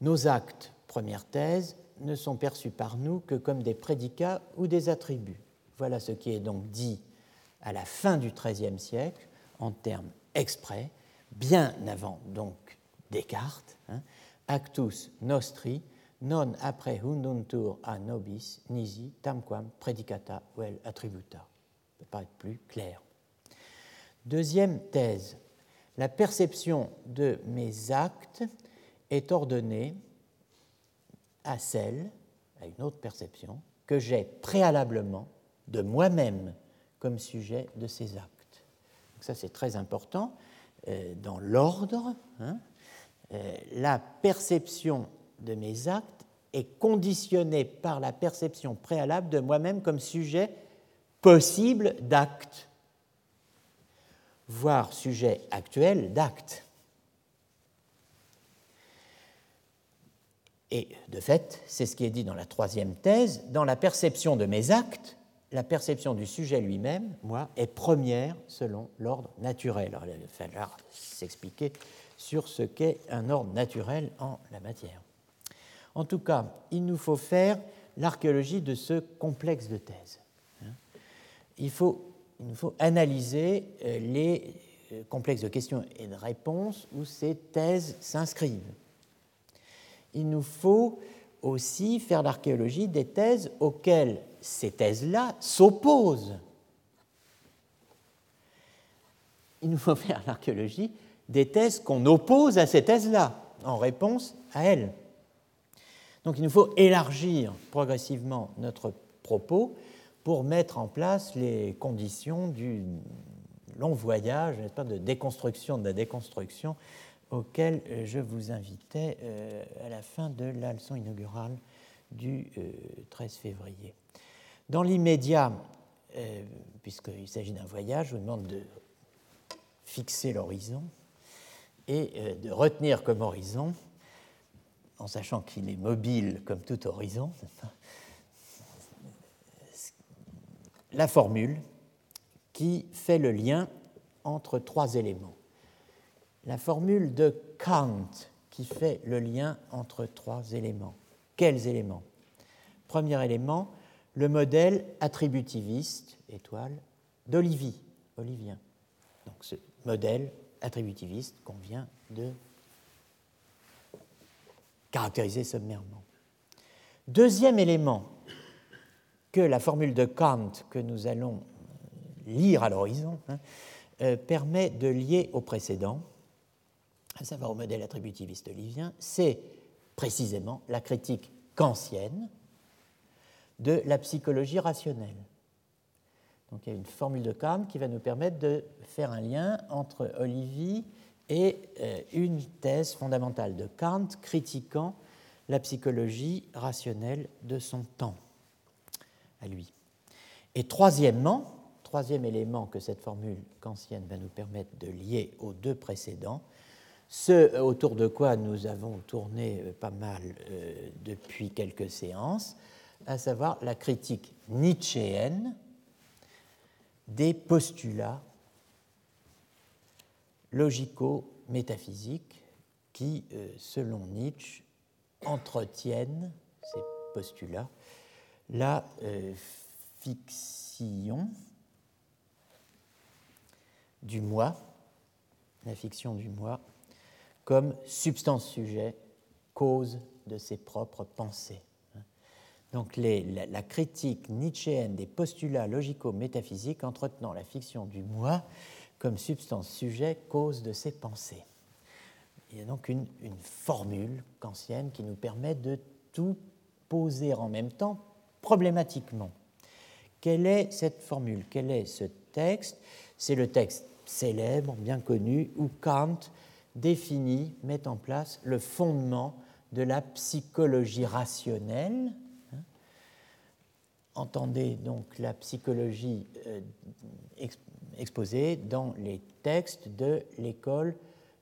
Nos actes, première thèse, ne sont perçus par nous que comme des prédicats ou des attributs. Voilà ce qui est donc dit à la fin du XIIIe siècle en termes exprès, bien avant donc Descartes, hein, actus nostri non apre hunduntur a nobis nisi tamquam predicata vel attributa. Ça peut pas être plus clair. Deuxième thèse, la perception de mes actes est ordonnée à celle, à une autre perception, que j'ai préalablement de moi-même comme sujet de ces actes. Donc ça c'est très important euh, dans l'ordre. Hein, euh, la perception de mes actes est conditionnée par la perception préalable de moi-même comme sujet possible d'acte, voire sujet actuel d'acte. Et de fait, c'est ce qui est dit dans la troisième thèse, dans la perception de mes actes, la perception du sujet lui-même, moi, est première selon l'ordre naturel. Alors, il va falloir s'expliquer sur ce qu'est un ordre naturel en la matière. En tout cas, il nous faut faire l'archéologie de ce complexe de thèses. Hein. Il, faut, il nous faut analyser euh, les euh, complexes de questions et de réponses où ces thèses s'inscrivent. Il nous faut aussi faire l'archéologie des thèses auxquelles ces thèses-là s'opposent. Il nous faut faire l'archéologie des thèses qu'on oppose à ces thèses-là, en réponse à elles. Donc il nous faut élargir progressivement notre propos pour mettre en place les conditions du long voyage pas, de déconstruction de la déconstruction auquel je vous invitais euh, à la fin de la leçon inaugurale du 13 euh, février. Dans l'immédiat, euh, puisqu'il s'agit d'un voyage, je vous demande de fixer l'horizon et euh, de retenir comme horizon, en sachant qu'il est mobile comme tout horizon, la formule qui fait le lien entre trois éléments. La formule de Kant qui fait le lien entre trois éléments. Quels éléments? Premier élément, le modèle attributiviste, étoile, d'Olivier, Olivien. Donc ce modèle attributiviste qu'on vient de caractériser sommairement. Deuxième élément que la formule de Kant que nous allons lire à l'horizon hein, euh, permet de lier au précédent, à savoir au modèle attributiviste olivien, c'est précisément la critique kantienne de la psychologie rationnelle. Donc il y a une formule de Kant qui va nous permettre de faire un lien entre Olivier et euh, une thèse fondamentale de Kant critiquant la psychologie rationnelle de son temps à lui. Et troisièmement, troisième élément que cette formule kantienne va nous permettre de lier aux deux précédents, ce autour de quoi nous avons tourné euh, pas mal euh, depuis quelques séances, à savoir la critique nietzschéenne des postulats logico-métaphysiques qui, euh, selon Nietzsche, entretiennent ces postulats la fiction du moi, la fiction du moi, comme substance-sujet, cause de ses propres pensées. Donc la, critique nietzschéenne des postulats logico-métaphysiques entretenant la fiction du moi comme substance-sujet, cause de ses pensées. Il y a donc une, une formule kantienne qui nous permet de tout poser en même temps problématiquement. Quelle est cette formule? Quel est ce texte? C'est le texte célèbre, bien connu, où Kant définit, met en place le fondement de la psychologie rationnelle. Entendez donc la psychologie euh, exposée dans les textes de l'école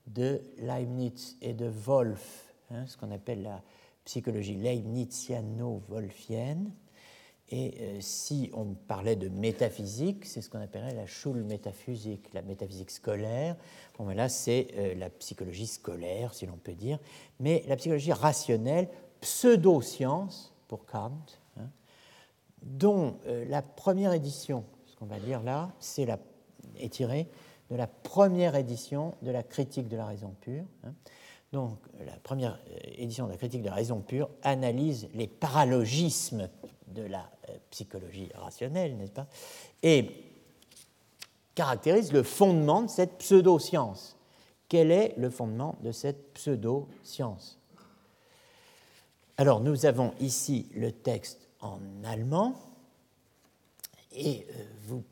de Leibniz et de Wolff, hein, ce qu'on appelle la psychologie leibniziano-wolffienne. Et euh, si on parlait de métaphysique, c'est ce qu'on appellerait la Schulmétaphysique, la métaphysique scolaire. Bon, ben là, c'est euh, la psychologie scolaire, si l'on peut dire. Mais la psychologie rationnelle, pseudo-science pour Kant, dont euh, la première édition, ce qu'on va lire là, la, est tirée de la première édition de la critique de la raison pure. Hein. Donc, la première édition de la critique de la raison pure analyse les paralogismes de la euh, psychologie rationnelle, n'est-ce pas Et caractérise le fondement de cette pseudo-science. Quel est le fondement de cette pseudo-science? Alors, nous avons ici le texte en allemand, et euh, vous,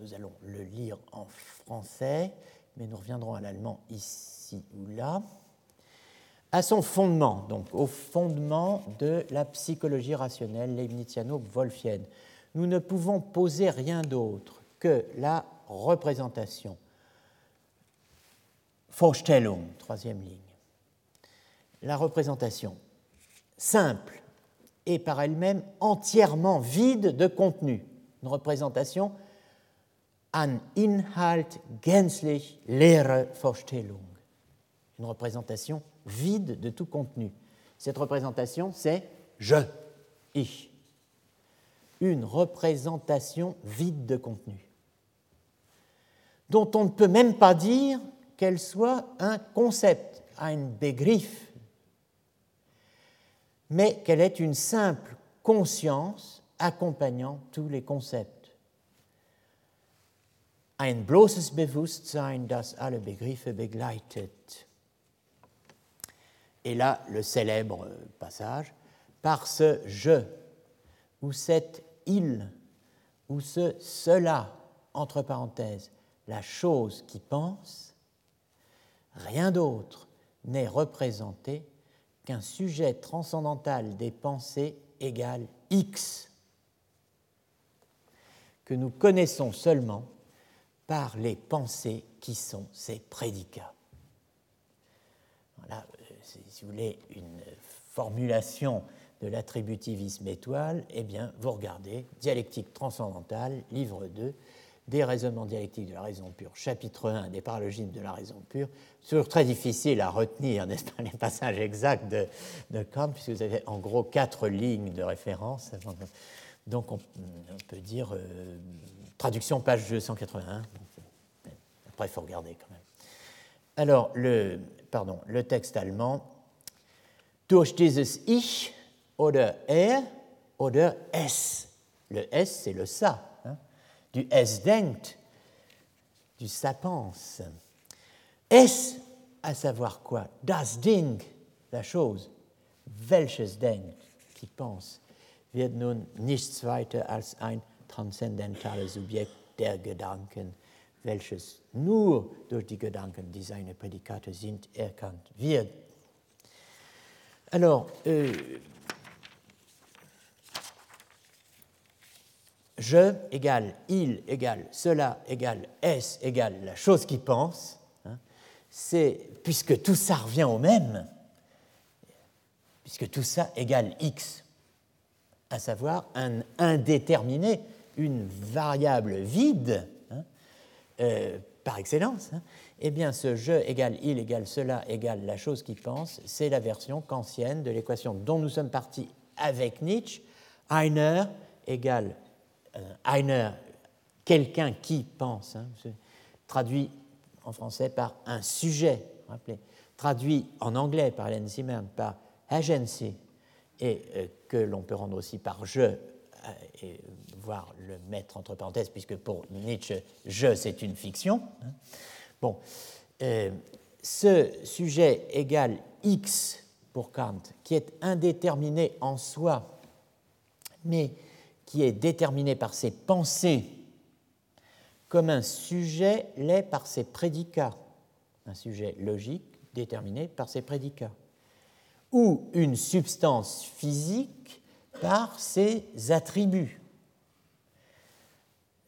nous allons le lire en français, mais nous reviendrons à l'allemand ici ou là à son fondement, donc au fondement de la psychologie rationnelle leibniziano-wolffienne. Nous ne pouvons poser rien d'autre que la représentation. Vorstellung, troisième ligne. La représentation simple et par elle-même entièrement vide de contenu. Une représentation an Inhalt gänzlich leere Vorstellung. Une représentation vide de tout contenu. Cette représentation, c'est je, ich. Une représentation vide de contenu, dont on ne peut même pas dire qu'elle soit un concept, un Begriff, mais qu'elle est une simple conscience accompagnant tous les concepts. Ein bloßes Bewusstsein, das alle Begriffe begleitet. Et là, le célèbre passage, par ce je, ou cette il, ou ce cela, entre parenthèses, la chose qui pense, rien d'autre n'est représenté qu'un sujet transcendantal des pensées égale X, que nous connaissons seulement par les pensées qui sont ces prédicats. Voilà, si vous voulez, une formulation de l'attributivisme étoile, eh bien, vous regardez Dialectique transcendantale, livre 2, des raisonnements dialectiques de la raison pure, chapitre 1 des paralogismes de la raison pure, toujours très difficile à retenir, n'est-ce pas, les passages exacts de, Kant, puisque vous avez en gros quatre lignes de référence. Donc on, peut dire euh, traduction page 281. Après, il faut regarder quand même. Alors, le, pardon, le texte allemand. Durch dieses Ich oder Er oder Es. Le S, c'est le ça du es denkt, du ça pense. Es, à savoir quoi? Das Ding, la chose. Welches denkt, qui pense, wird nun nichts weiter als ein transzendentales Subjekt der Gedanken, welches nur durch die Gedanken, die seine Prädikate sind, erkannt wird. Alors, euh, je égale il égale cela égale est égale la chose qui pense, hein, c'est puisque tout ça revient au même, puisque tout ça égale x, à savoir un indéterminé, une variable vide hein, euh, par excellence, hein, eh bien ce je égale il égale cela égale la chose qui pense, c'est la version kantienne de l'équation dont nous sommes partis avec Nietzsche, Einer égale euh, Einer, quelqu'un qui pense, hein, traduit en français par un sujet, rappelez, traduit en anglais par Helen Zimmer par agency, et euh, que l'on peut rendre aussi par je, euh, et voir le mettre entre parenthèses, puisque pour Nietzsche, je, c'est une fiction. Hein. Bon, ce sujet égale X pour Kant, qui est indéterminé en soi, mais qui est déterminé par ses pensées comme un sujet l'est par ses prédicats, un sujet logique déterminé par ses prédicats, ou une substance physique par ses attributs.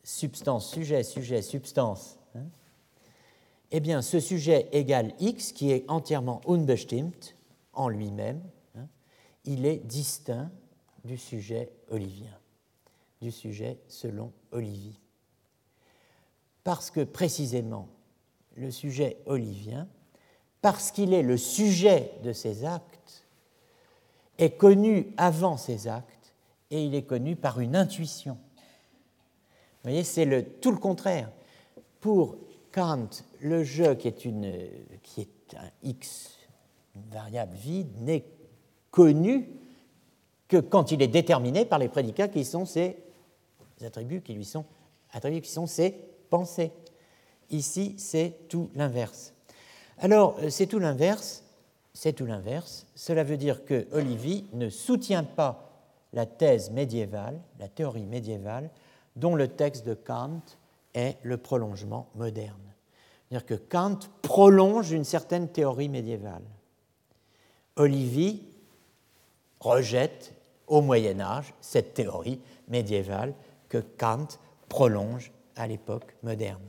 Substance, sujet, sujet, substance. Hein. eh bien, ce sujet égale X, qui est entièrement unbestimmt en lui-même, hein, il est distinct du sujet olivien du sujet selon Olivier. Parce que précisément, le sujet olivien, parce qu'il est le sujet de ses actes, est connu avant ses actes et il est connu par une intuition. Vous voyez, c'est le, tout le contraire. Pour Kant, le jeu qui est, une, qui est un x, une variable vide, n'est connu que quand il est déterminé par les prédicats qui sont ses attributs qui lui sont attributs qui sont ses pensées. Ici, c'est tout l'inverse. Alors, euh, c'est tout l'inverse, c'est tout l'inverse. Cela veut dire que Olivier ne soutient pas la thèse médiévale, la théorie médiévale, dont le texte de Kant est le prolongement moderne. C'est-à-dire que Kant prolonge une certaine théorie médiévale. Olivier rejette au Moyen Âge cette théorie médiévale que Kant prolonge à l'époque moderne.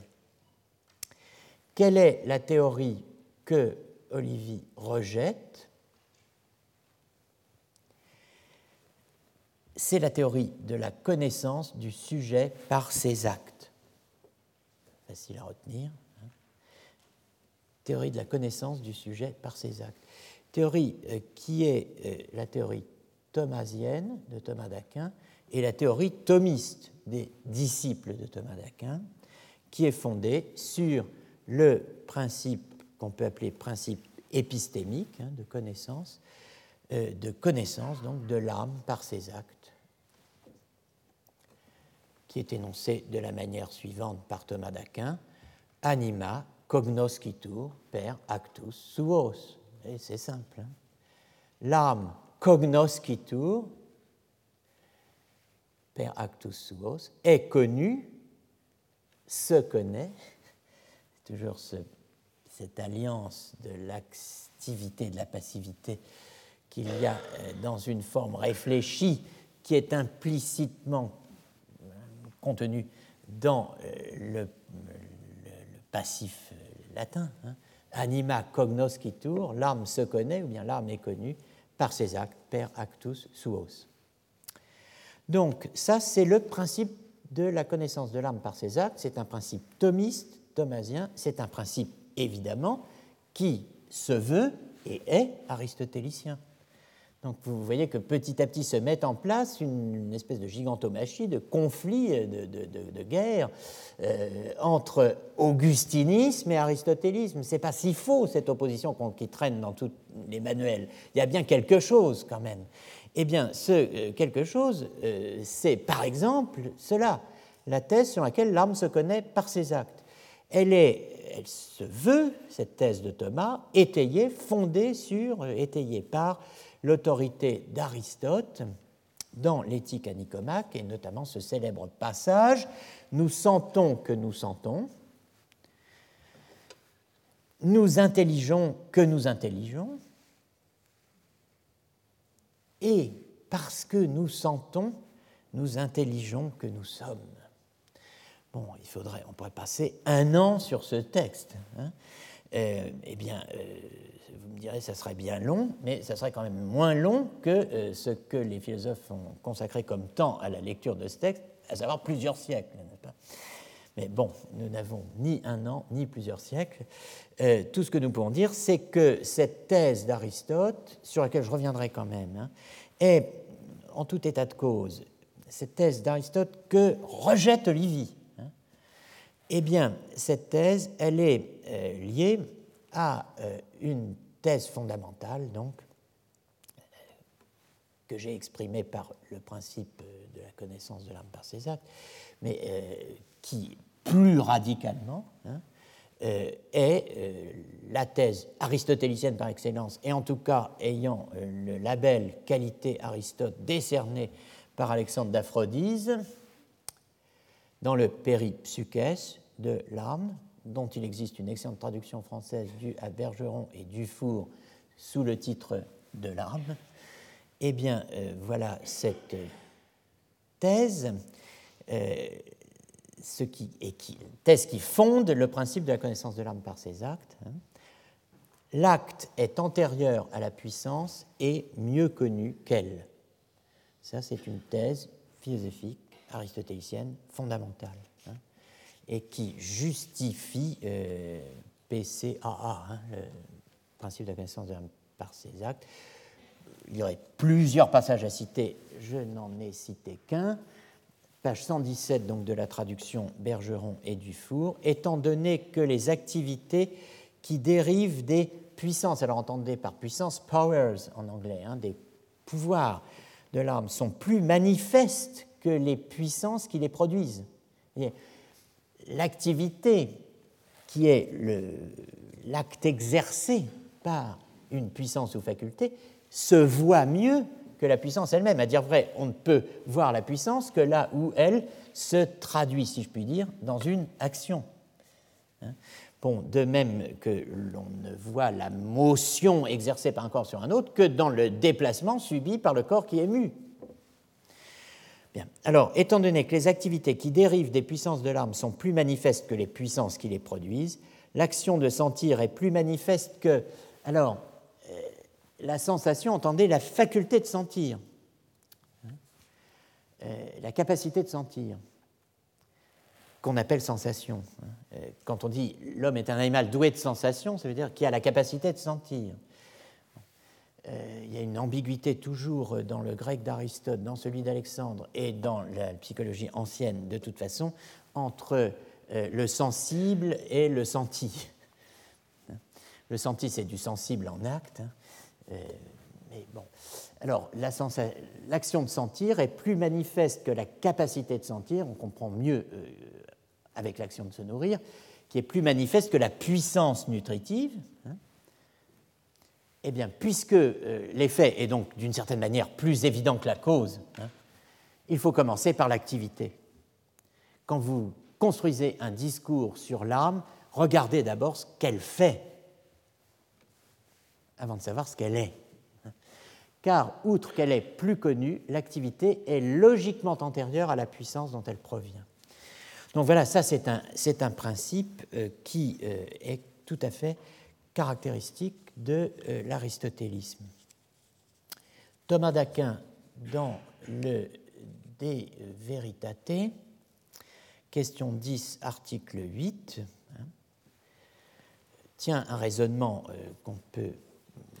Quelle est la théorie que Olivier rejette? C'est la théorie de la connaissance du sujet par ses actes. Facile à retenir. Hein. théorie de la connaissance du sujet par ses actes. Théorie euh, qui est euh, la théorie thomasienne de Thomas d'Aquin et la théorie thomiste des disciples de Thomas d'Aquin, qui est fondée sur le principe qu'on peut appeler principe épistémique hein, de connaissance, euh, de connaissance donc de l'âme par ses actes, qui est énoncé de la manière suivante par Thomas d'Aquin anima cognoscitur per actus suos. Et c'est simple. Hein. L'âme cognoscitur per actus suos, est connu, se connaît, toujours cette alliance de l'activité, de la passivité qu'il y a euh, dans une forme réfléchie qui est implicitement euh, contenue dans euh, le, passif latin. Hein. Anima cognoscitur, l'âme se connaît, ou bien l'âme est connue par ses actes, per actus suos. Donc ça, c'est le principe de la connaissance de l'âme par ses actes. C'est un principe thomiste, thomasien, c'est un principe évidemment qui se veut et est aristotélicien. Donc vous voyez que petit à petit se met en place une, espèce de gigantomachie, de conflit, de, guerre euh, entre augustinisme et aristotélisme. Ce n'est pas si faux cette opposition qui traîne dans tous les manuels. Il y a bien quelque chose quand même. Eh bien, ce euh, quelque chose, euh, c'est par exemple cela, la thèse sur laquelle l'âme se connaît par ses actes. Elle, est, elle se veut, cette thèse de Thomas, étayée, fondée sur, étayée par l'autorité d'Aristote dans l'éthique à Nicomaque, et notamment ce célèbre passage Nous sentons que nous sentons, nous intelligeons que nous intelligeons, et parce que nous sentons, nous intelligeons que nous sommes. Bon, il faudrait, on pourrait passer un an sur ce texte. Hein. Euh, eh bien, euh, vous me direz, ça serait bien long, mais ça serait quand même moins long que euh, ce que les philosophes ont consacré comme temps à la lecture de ce texte, à savoir plusieurs siècles, n'est-ce pas? Mais bon, nous n'avons ni un an, ni plusieurs siècles. Euh, tout ce que nous pouvons dire, c'est que cette thèse d'Aristote, sur laquelle je reviendrai quand même, hein, est, en tout état de cause, cette thèse d'Aristote que rejette Livy. Hein. eh bien, cette thèse, elle est euh, liée à une thèse fondamentale, donc, que j'ai exprimée par le principe de la connaissance de l'âme par ses actes, mais euh, qui, plus radicalement, hein, euh, est euh, la thèse aristotélicienne par excellence, et en tout cas ayant le label qualité Aristote décerné par Alexandre d'Aphrodise dans le Péripsukès de l'âme, dont il existe une excellente traduction française due à Bergeron et Dufour sous le titre de l'arme, eh bien, euh, voilà cette thèse, euh, ce qui, et qui, thèse qui fonde le principe de la connaissance de l'arme par ses actes. Hein. L'acte est antérieur à la puissance et mieux connu qu'elle. Ça, c'est une thèse philosophique aristotélicienne fondamentale et qui justifie euh, PCAA, hein, le principe de la connaissance par ses actes. Il y aurait plusieurs passages à citer, je n'en ai cité qu'un. Page 117 donc, de la traduction Bergeron et Dufour, étant donné que les activités qui dérivent des puissances, alors entendez par puissance powers en anglais, hein, des pouvoirs de l'âme sont plus manifestes que les puissances qui les produisent. L'activité qui est l'acte exercé par une puissance ou faculté se voit mieux que la puissance elle-même. À dire vrai, on ne peut voir la puissance que là où elle se traduit, si je puis dire, dans une action. Hein. Bon, de même que l'on ne voit la motion exercée par un corps sur un autre que dans le déplacement subi par le corps qui est mu. Alors, étant donné que les activités qui dérivent des puissances de l'arme sont plus manifestes que les puissances qui les produisent, l'action de sentir est plus manifeste que. Alors, la sensation, entendez la faculté de sentir, hein, euh, la capacité de sentir, qu'on appelle sensation. Hein. Euh, quand on dit l'homme est un animal doué de sensation, ça veut dire qu'il a la capacité de sentir. Euh, il y a une ambiguïté toujours dans le grec d'Aristote, dans celui d'Alexandre et dans la psychologie ancienne de toute façon, entre le sensible et le senti. Le senti, c'est du sensible en acte. Euh, mais bon. Alors, l'action de sentir est plus manifeste que la capacité de sentir, on comprend mieux avec l'action de se nourrir, qui est plus manifeste que la puissance nutritive. Hein. Eh bien, puisque euh, l'effet est donc d'une certaine manière plus évident que la cause, hein, il faut commencer par l'activité. Quand vous construisez un discours sur l'âme, regardez d'abord ce qu'elle fait avant de savoir ce qu'elle est. Car, outre qu'elle est plus connue, l'activité est logiquement antérieure à la puissance dont elle provient. Donc voilà, ça c'est un, un, principe euh, qui euh, est tout à fait caractéristique de euh, l'aristotélisme. Thomas d'Aquin, dans le De Veritate, question 10, article 8, hein, tient un raisonnement qu'on peut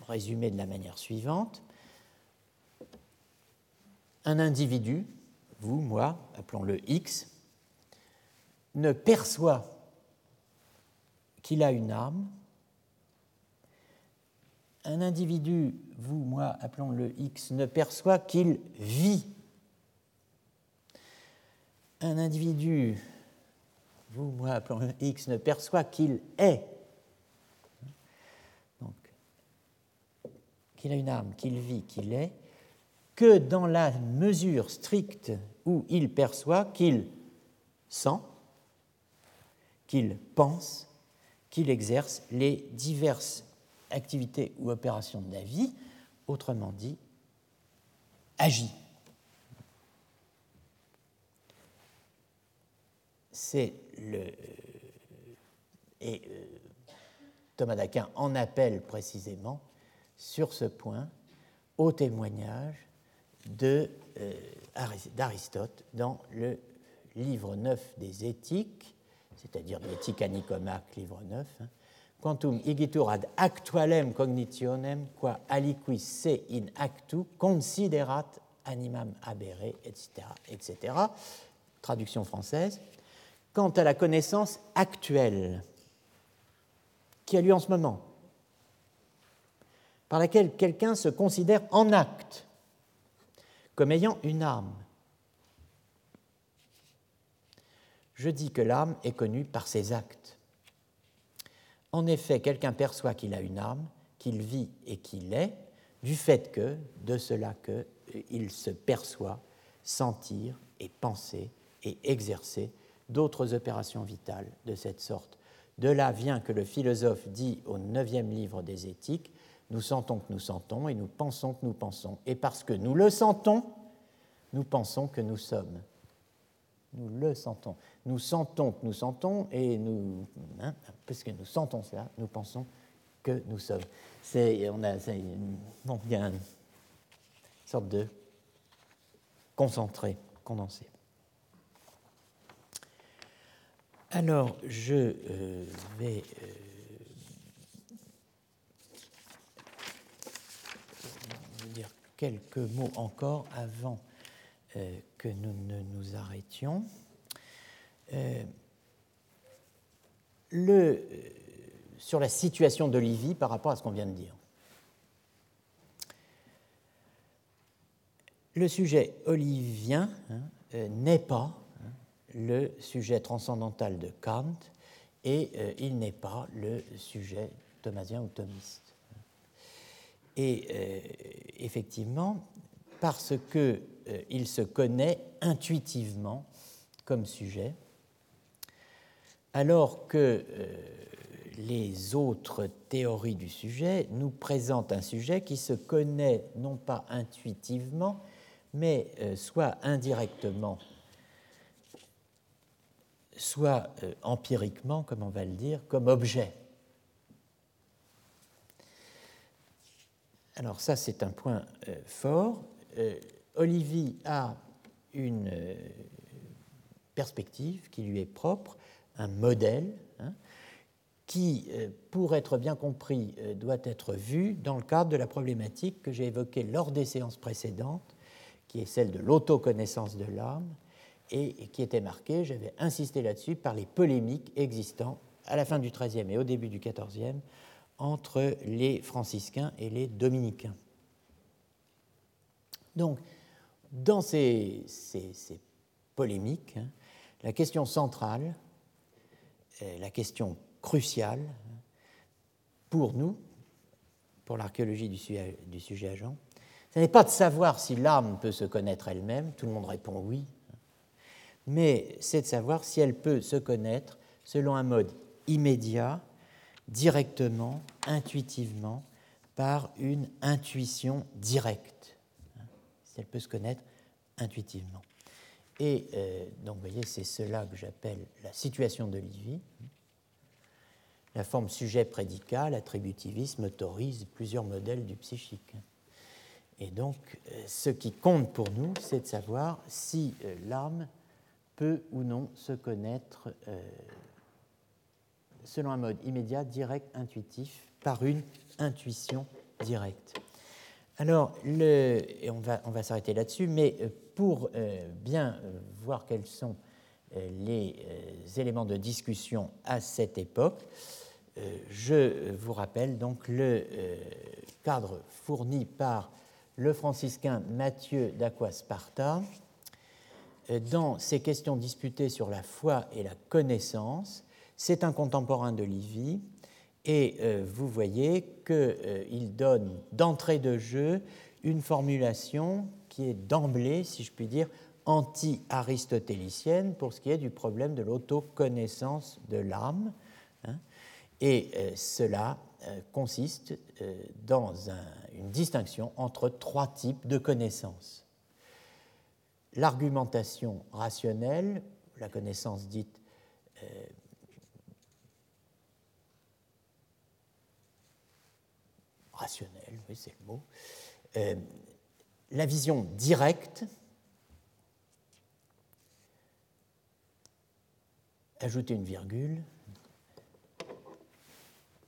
résumer de la manière suivante. Un individu, vous, moi, appelons-le X, ne perçoit qu'il a une âme. Un individu, vous, moi, appelons-le X, ne perçoit qu'il vit. Un individu, vous, moi, appelons-le X, ne perçoit qu'il est. Donc, qu'il a une âme, qu'il vit, qu'il est, que dans la mesure stricte où il perçoit qu'il sent, qu'il pense, qu'il exerce les diverses activités ou opérations de la vie, autrement dit, agit. C'est le. Et euh, Thomas d'Aquin en appelle précisément sur ce point au témoignage euh, d'Aristote dans le livre 9 des Éthiques, c'est-à-dire l'éthique à Nicomaque, livre 9, hein. quantum igitur ad actualem cognitionem qua aliquis se in actu considerat animam abere, etc., etc. Traduction française. Quant à la connaissance actuelle qui a lieu en ce moment, par laquelle quelqu'un se considère en acte comme ayant une âme, je dis que l'âme est connue par ses actes. En effet, quelqu'un perçoit qu'il a une âme, qu'il vit et qu'il est, du fait que, de cela que, il se perçoit sentir et penser et exercer d'autres opérations vitales de cette sorte. De là vient que le philosophe dit au neuvième livre des Éthiques, nous sentons que nous sentons et nous pensons que nous pensons. Et parce que nous le sentons, nous pensons que nous sommes. Nous le sentons. Nous sentons que nous sentons et nous, hein, puisque nous sentons cela, nous pensons que nous sommes. C'est, on a, bon, il y a une sorte de concentré, condensé. Alors, je euh, vais euh, dire quelques mots encore avant euh, que nous ne nous arrêtions. Euh, euh, sur la situation d'Olivier par rapport à ce qu'on vient de dire. Le sujet olivien hein, n'est pas hein, le sujet transcendantal de Kant et il n'est pas le sujet thomasien ou thomiste. Et effectivement, parce qu'il euh, se connaît intuitivement comme sujet, alors que euh, les autres théories du sujet nous présentent un sujet qui se connaît non pas intuitivement, mais euh, soit indirectement, soit empiriquement, comme on va le dire, comme objet. Alors ça, c'est un point fort. Euh, Olivier a une euh, perspective qui lui est propre, un modèle, hein, qui, euh, pour être bien compris, doit être vu dans le cadre de la problématique que j'ai évoquée lors des séances précédentes, qui est celle de l'autoconnaissance de l'âme, et qui était marquée, j'avais insisté là-dessus, par les polémiques existant à la fin du XIIIe et au début du XIVe entre les franciscains et les dominicains. Donc, dans ces, polémiques, hein, la question centrale, la question cruciale pour nous, pour l'archéologie du sujet, du sujet agent, ce n'est pas de savoir si l'âme peut se connaître elle-même, tout le monde répond oui, mais c'est de savoir si elle peut se connaître selon un mode immédiat, directement, intuitivement, par une intuition directe elle peut se connaître intuitivement. Et euh, donc, vous voyez, c'est cela que j'appelle la situation de Livy. La forme sujet-prédicat, l'attributivisme autorise plusieurs modèles du psychique. Et donc, euh, ce qui compte pour nous, c'est de savoir si euh, l'âme peut ou non se connaître selon un mode immédiat, direct, intuitif, par une intuition directe. Alors, et on va, on va s'arrêter là-dessus, mais euh, pour euh, bien voir quels sont les éléments de discussion à cette époque, je vous rappelle donc le cadre fourni par le franciscain Mathieu d'Aquasparta dans ses questions disputées sur la foi et la connaissance. C'est un contemporain de Livy et euh, vous voyez qu'il euh, donne d'entrée de jeu une formulation qui est d'emblée, si je puis dire, anti-aristotélicienne pour ce qui est du problème de l'autoconnaissance de l'âme. Hein. et euh, cela consiste dans une distinction entre trois types de connaissances l'argumentation rationnelle, la connaissance dite rationnelle, oui c'est le mot, euh, la vision directe, ajouter une virgule,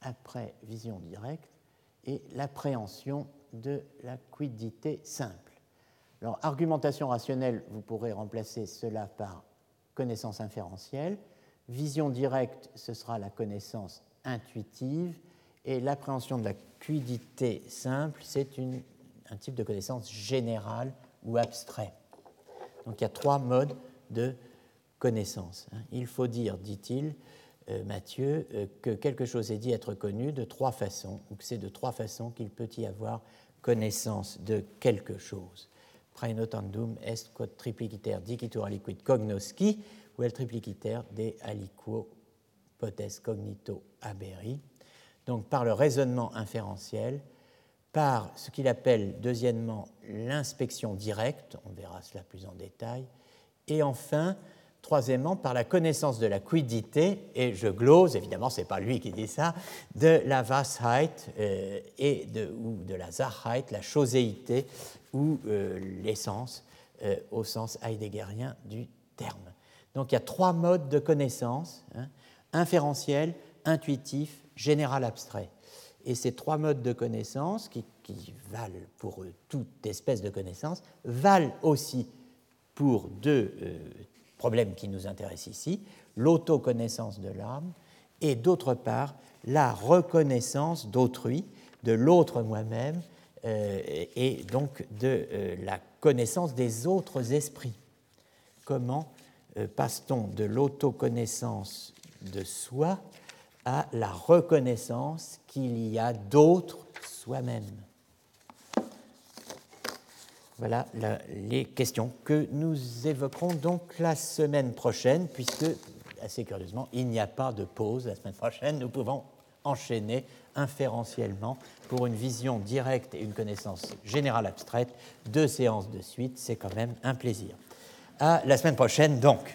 après vision directe, et l'appréhension de la quiddité simple. Alors, argumentation rationnelle, vous pourrez remplacer cela par connaissance inférentielle. Vision directe, ce sera la connaissance intuitive. Et l'appréhension de la cuidité simple, c'est un type de connaissance générale ou abstrait. Donc il y a trois modes de connaissance. Hein. Il faut dire, dit-il, euh, Mathieu, euh, que quelque chose est dit être connu de trois façons, ou que c'est de trois façons qu'il peut y avoir connaissance de quelque chose praenotandum est quod tripliciter dicitur aliquid cognosci, ou el tripliciter de aliquo potes cognito aberi. Donc par le raisonnement inférentiel, par ce qu'il appelle deuxièmement l'inspection directe, on verra cela plus en détail, et enfin, troisièmement, par la connaissance de la quiddité, et je glose, évidemment, ce n'est pas lui qui dit ça, de la Washeit euh, de, ou de la Sachheit, la choséité, ou euh, l'essence euh, au sens heideggerien du terme. Donc il y a trois modes de connaissance, hein, inférentiel, intuitif, général abstrait. Et ces trois modes de connaissance, qui, valent pour toute espèce de connaissance, valent aussi pour deux euh, problèmes qui nous intéressent ici, l'autoconnaissance de l'âme et d'autre part la reconnaissance d'autrui, de l'autre moi-même, euh, et donc de euh, la connaissance des autres esprits. Comment passe-t-on de l'autoconnaissance de soi à la reconnaissance qu'il y a d'autres soi-même Voilà les questions que nous évoquerons donc la semaine prochaine, puisque, assez curieusement, il n'y a pas de pause la semaine prochaine. Nous pouvons enchaîner inférentiellement pour une vision directe et une connaissance générale abstraite, deux séances de suite, c'est quand même un plaisir. À la semaine prochaine donc.